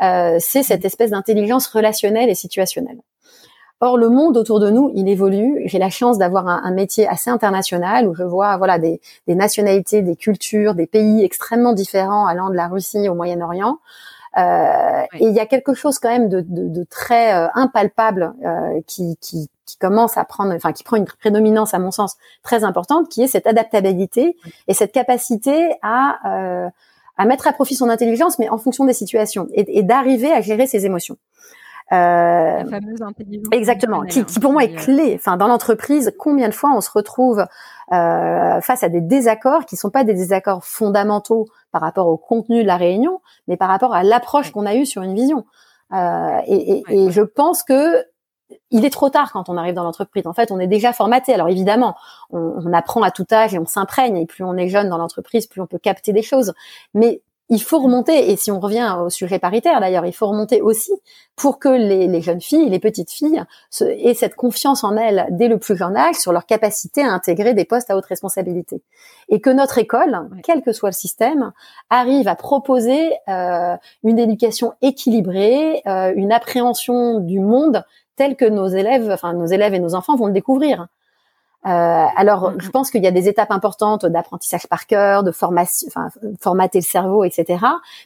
Euh, c'est cette espèce d'intelligence relationnelle et situationnelle. Or, le monde autour de nous, il évolue. J'ai la chance d'avoir un, métier assez international où je vois voilà des, nationalités, des cultures, des pays extrêmement différents allant de la Russie au Moyen-Orient. Euh, Et il y a quelque chose quand même de, de, de très euh, impalpable euh, qui, qui, qui, commence à prendre, enfin qui prend une prédominance à mon sens très importante, qui est cette adaptabilité et cette capacité à euh, à mettre à profit son intelligence, mais en fonction des situations, et, et d'arriver à gérer ses émotions. Euh, la fameuse intelligence. Exactement, qui, qui, pour moi est clé. Enfin, dans l'entreprise, combien de fois on se retrouve euh, face à des désaccords qui sont pas des désaccords fondamentaux par rapport au contenu de la réunion, mais par rapport à l'approche qu'on a eue sur une vision. Euh, et, et, et je pense que il est trop tard quand on arrive dans l'entreprise. En fait, on est déjà formaté. Alors évidemment, on, on apprend à tout âge et on s'imprègne. Et plus on est jeune dans l'entreprise, plus on peut capter des choses. Mais il faut remonter, et si on revient au sujet paritaire d'ailleurs, il faut remonter aussi pour que les, jeunes filles, les petites filles, aient cette confiance en elles dès le plus jeune âge sur leur capacité à intégrer des postes à haute responsabilité. Et que notre école, quel que soit le système, arrive à proposer euh, une éducation équilibrée, euh, une appréhension du monde tel que nos élèves, enfin nos élèves et nos enfants vont le découvrir. Euh, alors, mm-hmm. je pense qu'il y a des étapes importantes d'apprentissage par cœur, de formation, enfin, formater le cerveau, etc.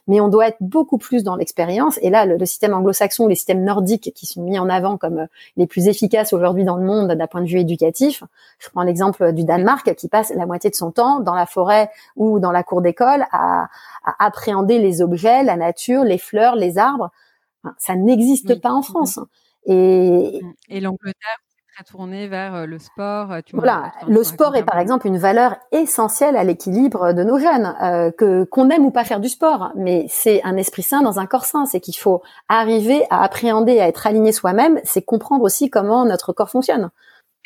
Mais on doit être beaucoup plus dans l'expérience. Et là, le, système anglo-saxon, les systèmes nordiques qui sont mis en avant comme euh, les plus efficaces aujourd'hui dans le monde d'un point de vue éducatif. Je prends l'exemple du Danemark qui passe la moitié de son temps dans la forêt ou dans la cour d'école à, à appréhender les objets, la nature, les fleurs, les arbres. ça n'existe pas en France. Et, et l'Angleterre tourner vers euh, le sport. Euh, voilà, le sport est par exemple une valeur essentielle à l'équilibre de nos jeunes, euh, que qu'on aime ou pas faire du sport, mais c'est un esprit sain dans un corps sain. C'est qu'il faut arriver à appréhender, à être aligné soi-même. C'est comprendre aussi comment notre corps fonctionne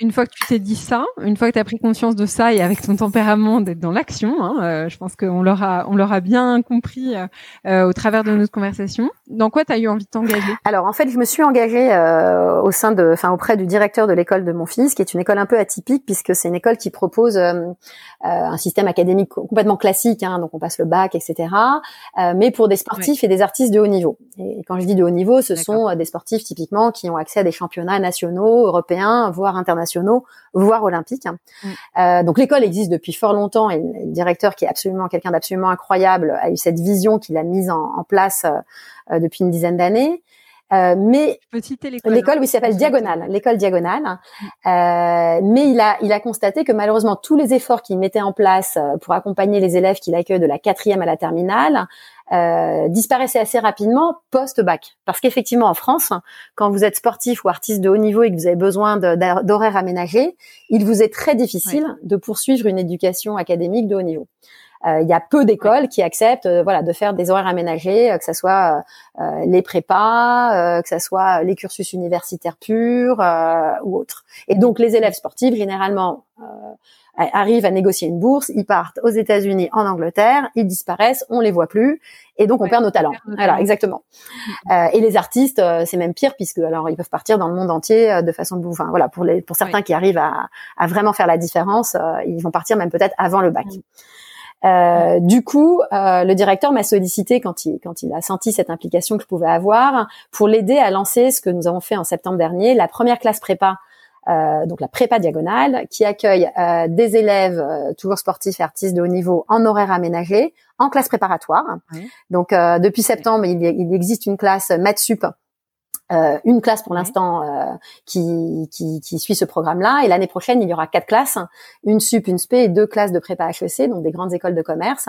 une fois que tu t'es dit ça, une fois que tu as pris conscience de ça et avec ton tempérament d'être dans l'action, hein, euh, je pense qu'on l'aura on l'aura bien compris euh, euh, au travers de notre conversation. Dans quoi tu as eu envie de t'engager? Alors en fait, je me suis engagée au sein de enfin auprès du directeur de l'école de mon fils qui est une école un peu atypique puisque c'est une école qui propose un système académique complètement classique hein, donc on passe le bac etc. mais pour des sportifs et des artistes de haut niveau. Et quand je dis de haut niveau, ce sont des sportifs typiquement qui ont accès à des championnats nationaux, européens, voire internationaux voire olympiques. Mm. Euh, donc l'école existe depuis fort longtemps et le directeur, qui est absolument quelqu'un d'absolument incroyable, a eu cette vision qu'il a mise en, place euh, depuis une dizaine d'années. Euh, mais l'école, oui, s'appelle Diagonale, l'école Diagonale. Euh, mais il a, il a constaté que malheureusement tous les efforts qu'il mettait en place pour accompagner les élèves qu'il accueille de la quatrième à la terminale euh, disparaissait assez rapidement post-bac. Parce qu'effectivement, en France, quand vous êtes sportif ou artiste de haut niveau et que vous avez besoin d'horaires aménagés, il vous est très difficile de poursuivre une éducation académique de haut niveau. il y a peu d'écoles qui acceptent, voilà, de faire des horaires aménagés, que ce soit les prépas, que ce soit les cursus universitaires purs ou autres. Et donc les élèves sportifs généralement arrivent à négocier une bourse, ils partent aux États-Unis, en Angleterre, ils disparaissent, on les voit plus, et donc on perd nos talents. voilà, exactement. Euh, et les artistes, euh, c'est même pire puisque alors ils peuvent partir dans le monde entier euh, de façon, enfin voilà, pour les pour certains qui arrivent à, à, vraiment faire la différence, ils vont partir même peut-être avant le bac. Euh, du coup, euh, le directeur m'a sollicité quand il quand il a senti cette implication que je pouvais avoir pour l'aider à lancer ce que nous avons fait en septembre dernier, la première classe prépa euh, donc la prépa diagonale, qui accueille euh, des élèves euh, toujours sportifs et artistes de haut niveau en horaire aménagé, en classe préparatoire. Donc depuis septembre, il, il, existe une classe MathSup euh, une classe pour l'instant euh, qui, qui, qui, suit ce programme-là. Et l'année prochaine, il y aura quatre classes, une sup, une spé et deux classes de prépa HEC, donc des grandes écoles de commerce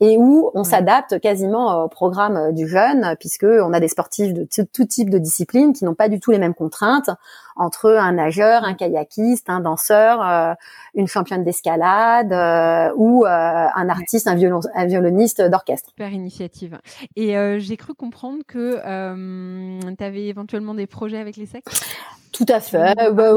et où on s'adapte quasiment au programme euh, du jeune, puisque on a des sportifs de tout type de disciplines qui n'ont pas du tout les mêmes contraintes entre un nageur, un kayakiste, un danseur, euh, une championne d'escalade euh, ou un artiste, un, violon, un violoniste d'orchestre. Super initiative. Et j'ai cru comprendre que tu avais éventuellement des projets avec les sexes tout à fait. Bah,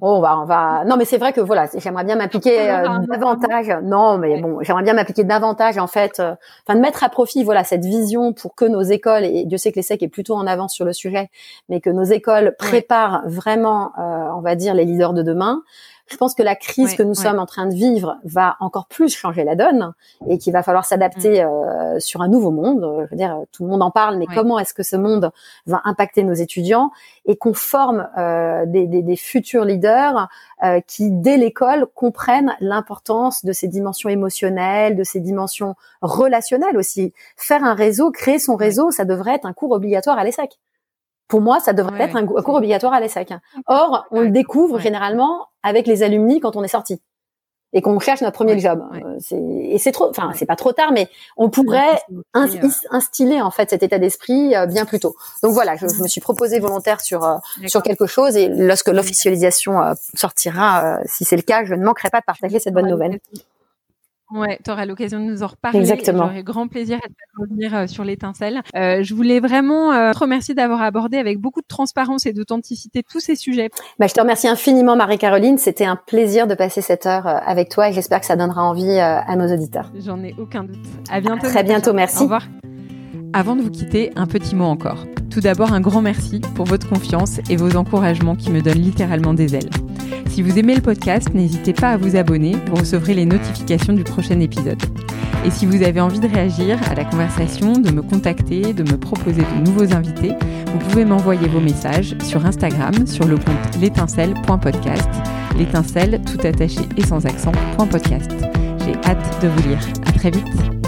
on, va, on va. Non, mais c'est vrai que voilà, j'aimerais bien m'appliquer euh, davantage. Non, mais bon, j'aimerais bien m'appliquer davantage en fait, euh, enfin de mettre à profit voilà cette vision pour que nos écoles et Dieu sait que l'ESSEC est plutôt en avance sur le sujet, mais que nos écoles préparent vraiment, euh, on va dire, les leaders de demain. Je pense que la crise que nous sommes en train de vivre va encore plus changer la donne et qu'il va falloir s'adapter mm. euh, sur un nouveau monde. Je veux dire, tout le monde en parle, mais comment est-ce que ce monde va impacter nos étudiants et qu'on forme euh, des, des, des, futurs leaders euh, qui, dès l'école, comprennent l'importance de ces dimensions émotionnelles, de ces dimensions relationnelles aussi. Faire un réseau, créer son réseau, ça devrait être un cours obligatoire à l'ESSEC. Pour moi, ça devrait être un, cours obligatoire à l'ESSEC. Or, on le découvre généralement avec les alumni quand on est sorti et qu'on cherche notre premier job. Euh, et c'est trop, enfin c'est pas trop tard, mais on pourrait instiller en fait cet état d'esprit euh, bien plus tôt. Donc voilà, je, me suis proposé volontaire sur euh, sur quelque chose et lorsque l'officialisation sortira, si c'est le cas, je ne manquerai pas de partager cette bonne nouvelle. Ouais, tu auras l'occasion de nous en reparler. Exactement. J'aurai grand plaisir à te revenir euh, sur l'étincelle. Euh, je voulais vraiment euh, te remercier d'avoir abordé avec beaucoup de transparence et d'authenticité tous ces sujets. Bah, je te remercie infiniment, Marie-Caroline. C'était un plaisir de passer cette heure avec toi et j'espère que ça donnera envie à nos auditeurs. J'en ai aucun doute. À bientôt. très bientôt, merci. Au revoir. Avant de vous quitter, un petit mot encore. Tout d'abord, un grand merci pour votre confiance et vos encouragements qui me donnent littéralement des ailes. Si vous aimez le podcast, n'hésitez pas à vous abonner, vous recevrez les notifications du prochain épisode. Et si vous avez envie de réagir à la conversation, de me contacter, de me proposer de nouveaux invités, vous pouvez m'envoyer vos messages sur Instagram sur le compte l'étincelle.podcast, l'étincelle tout attaché et sans accent, .podcast. J'ai hâte de vous lire. À très vite.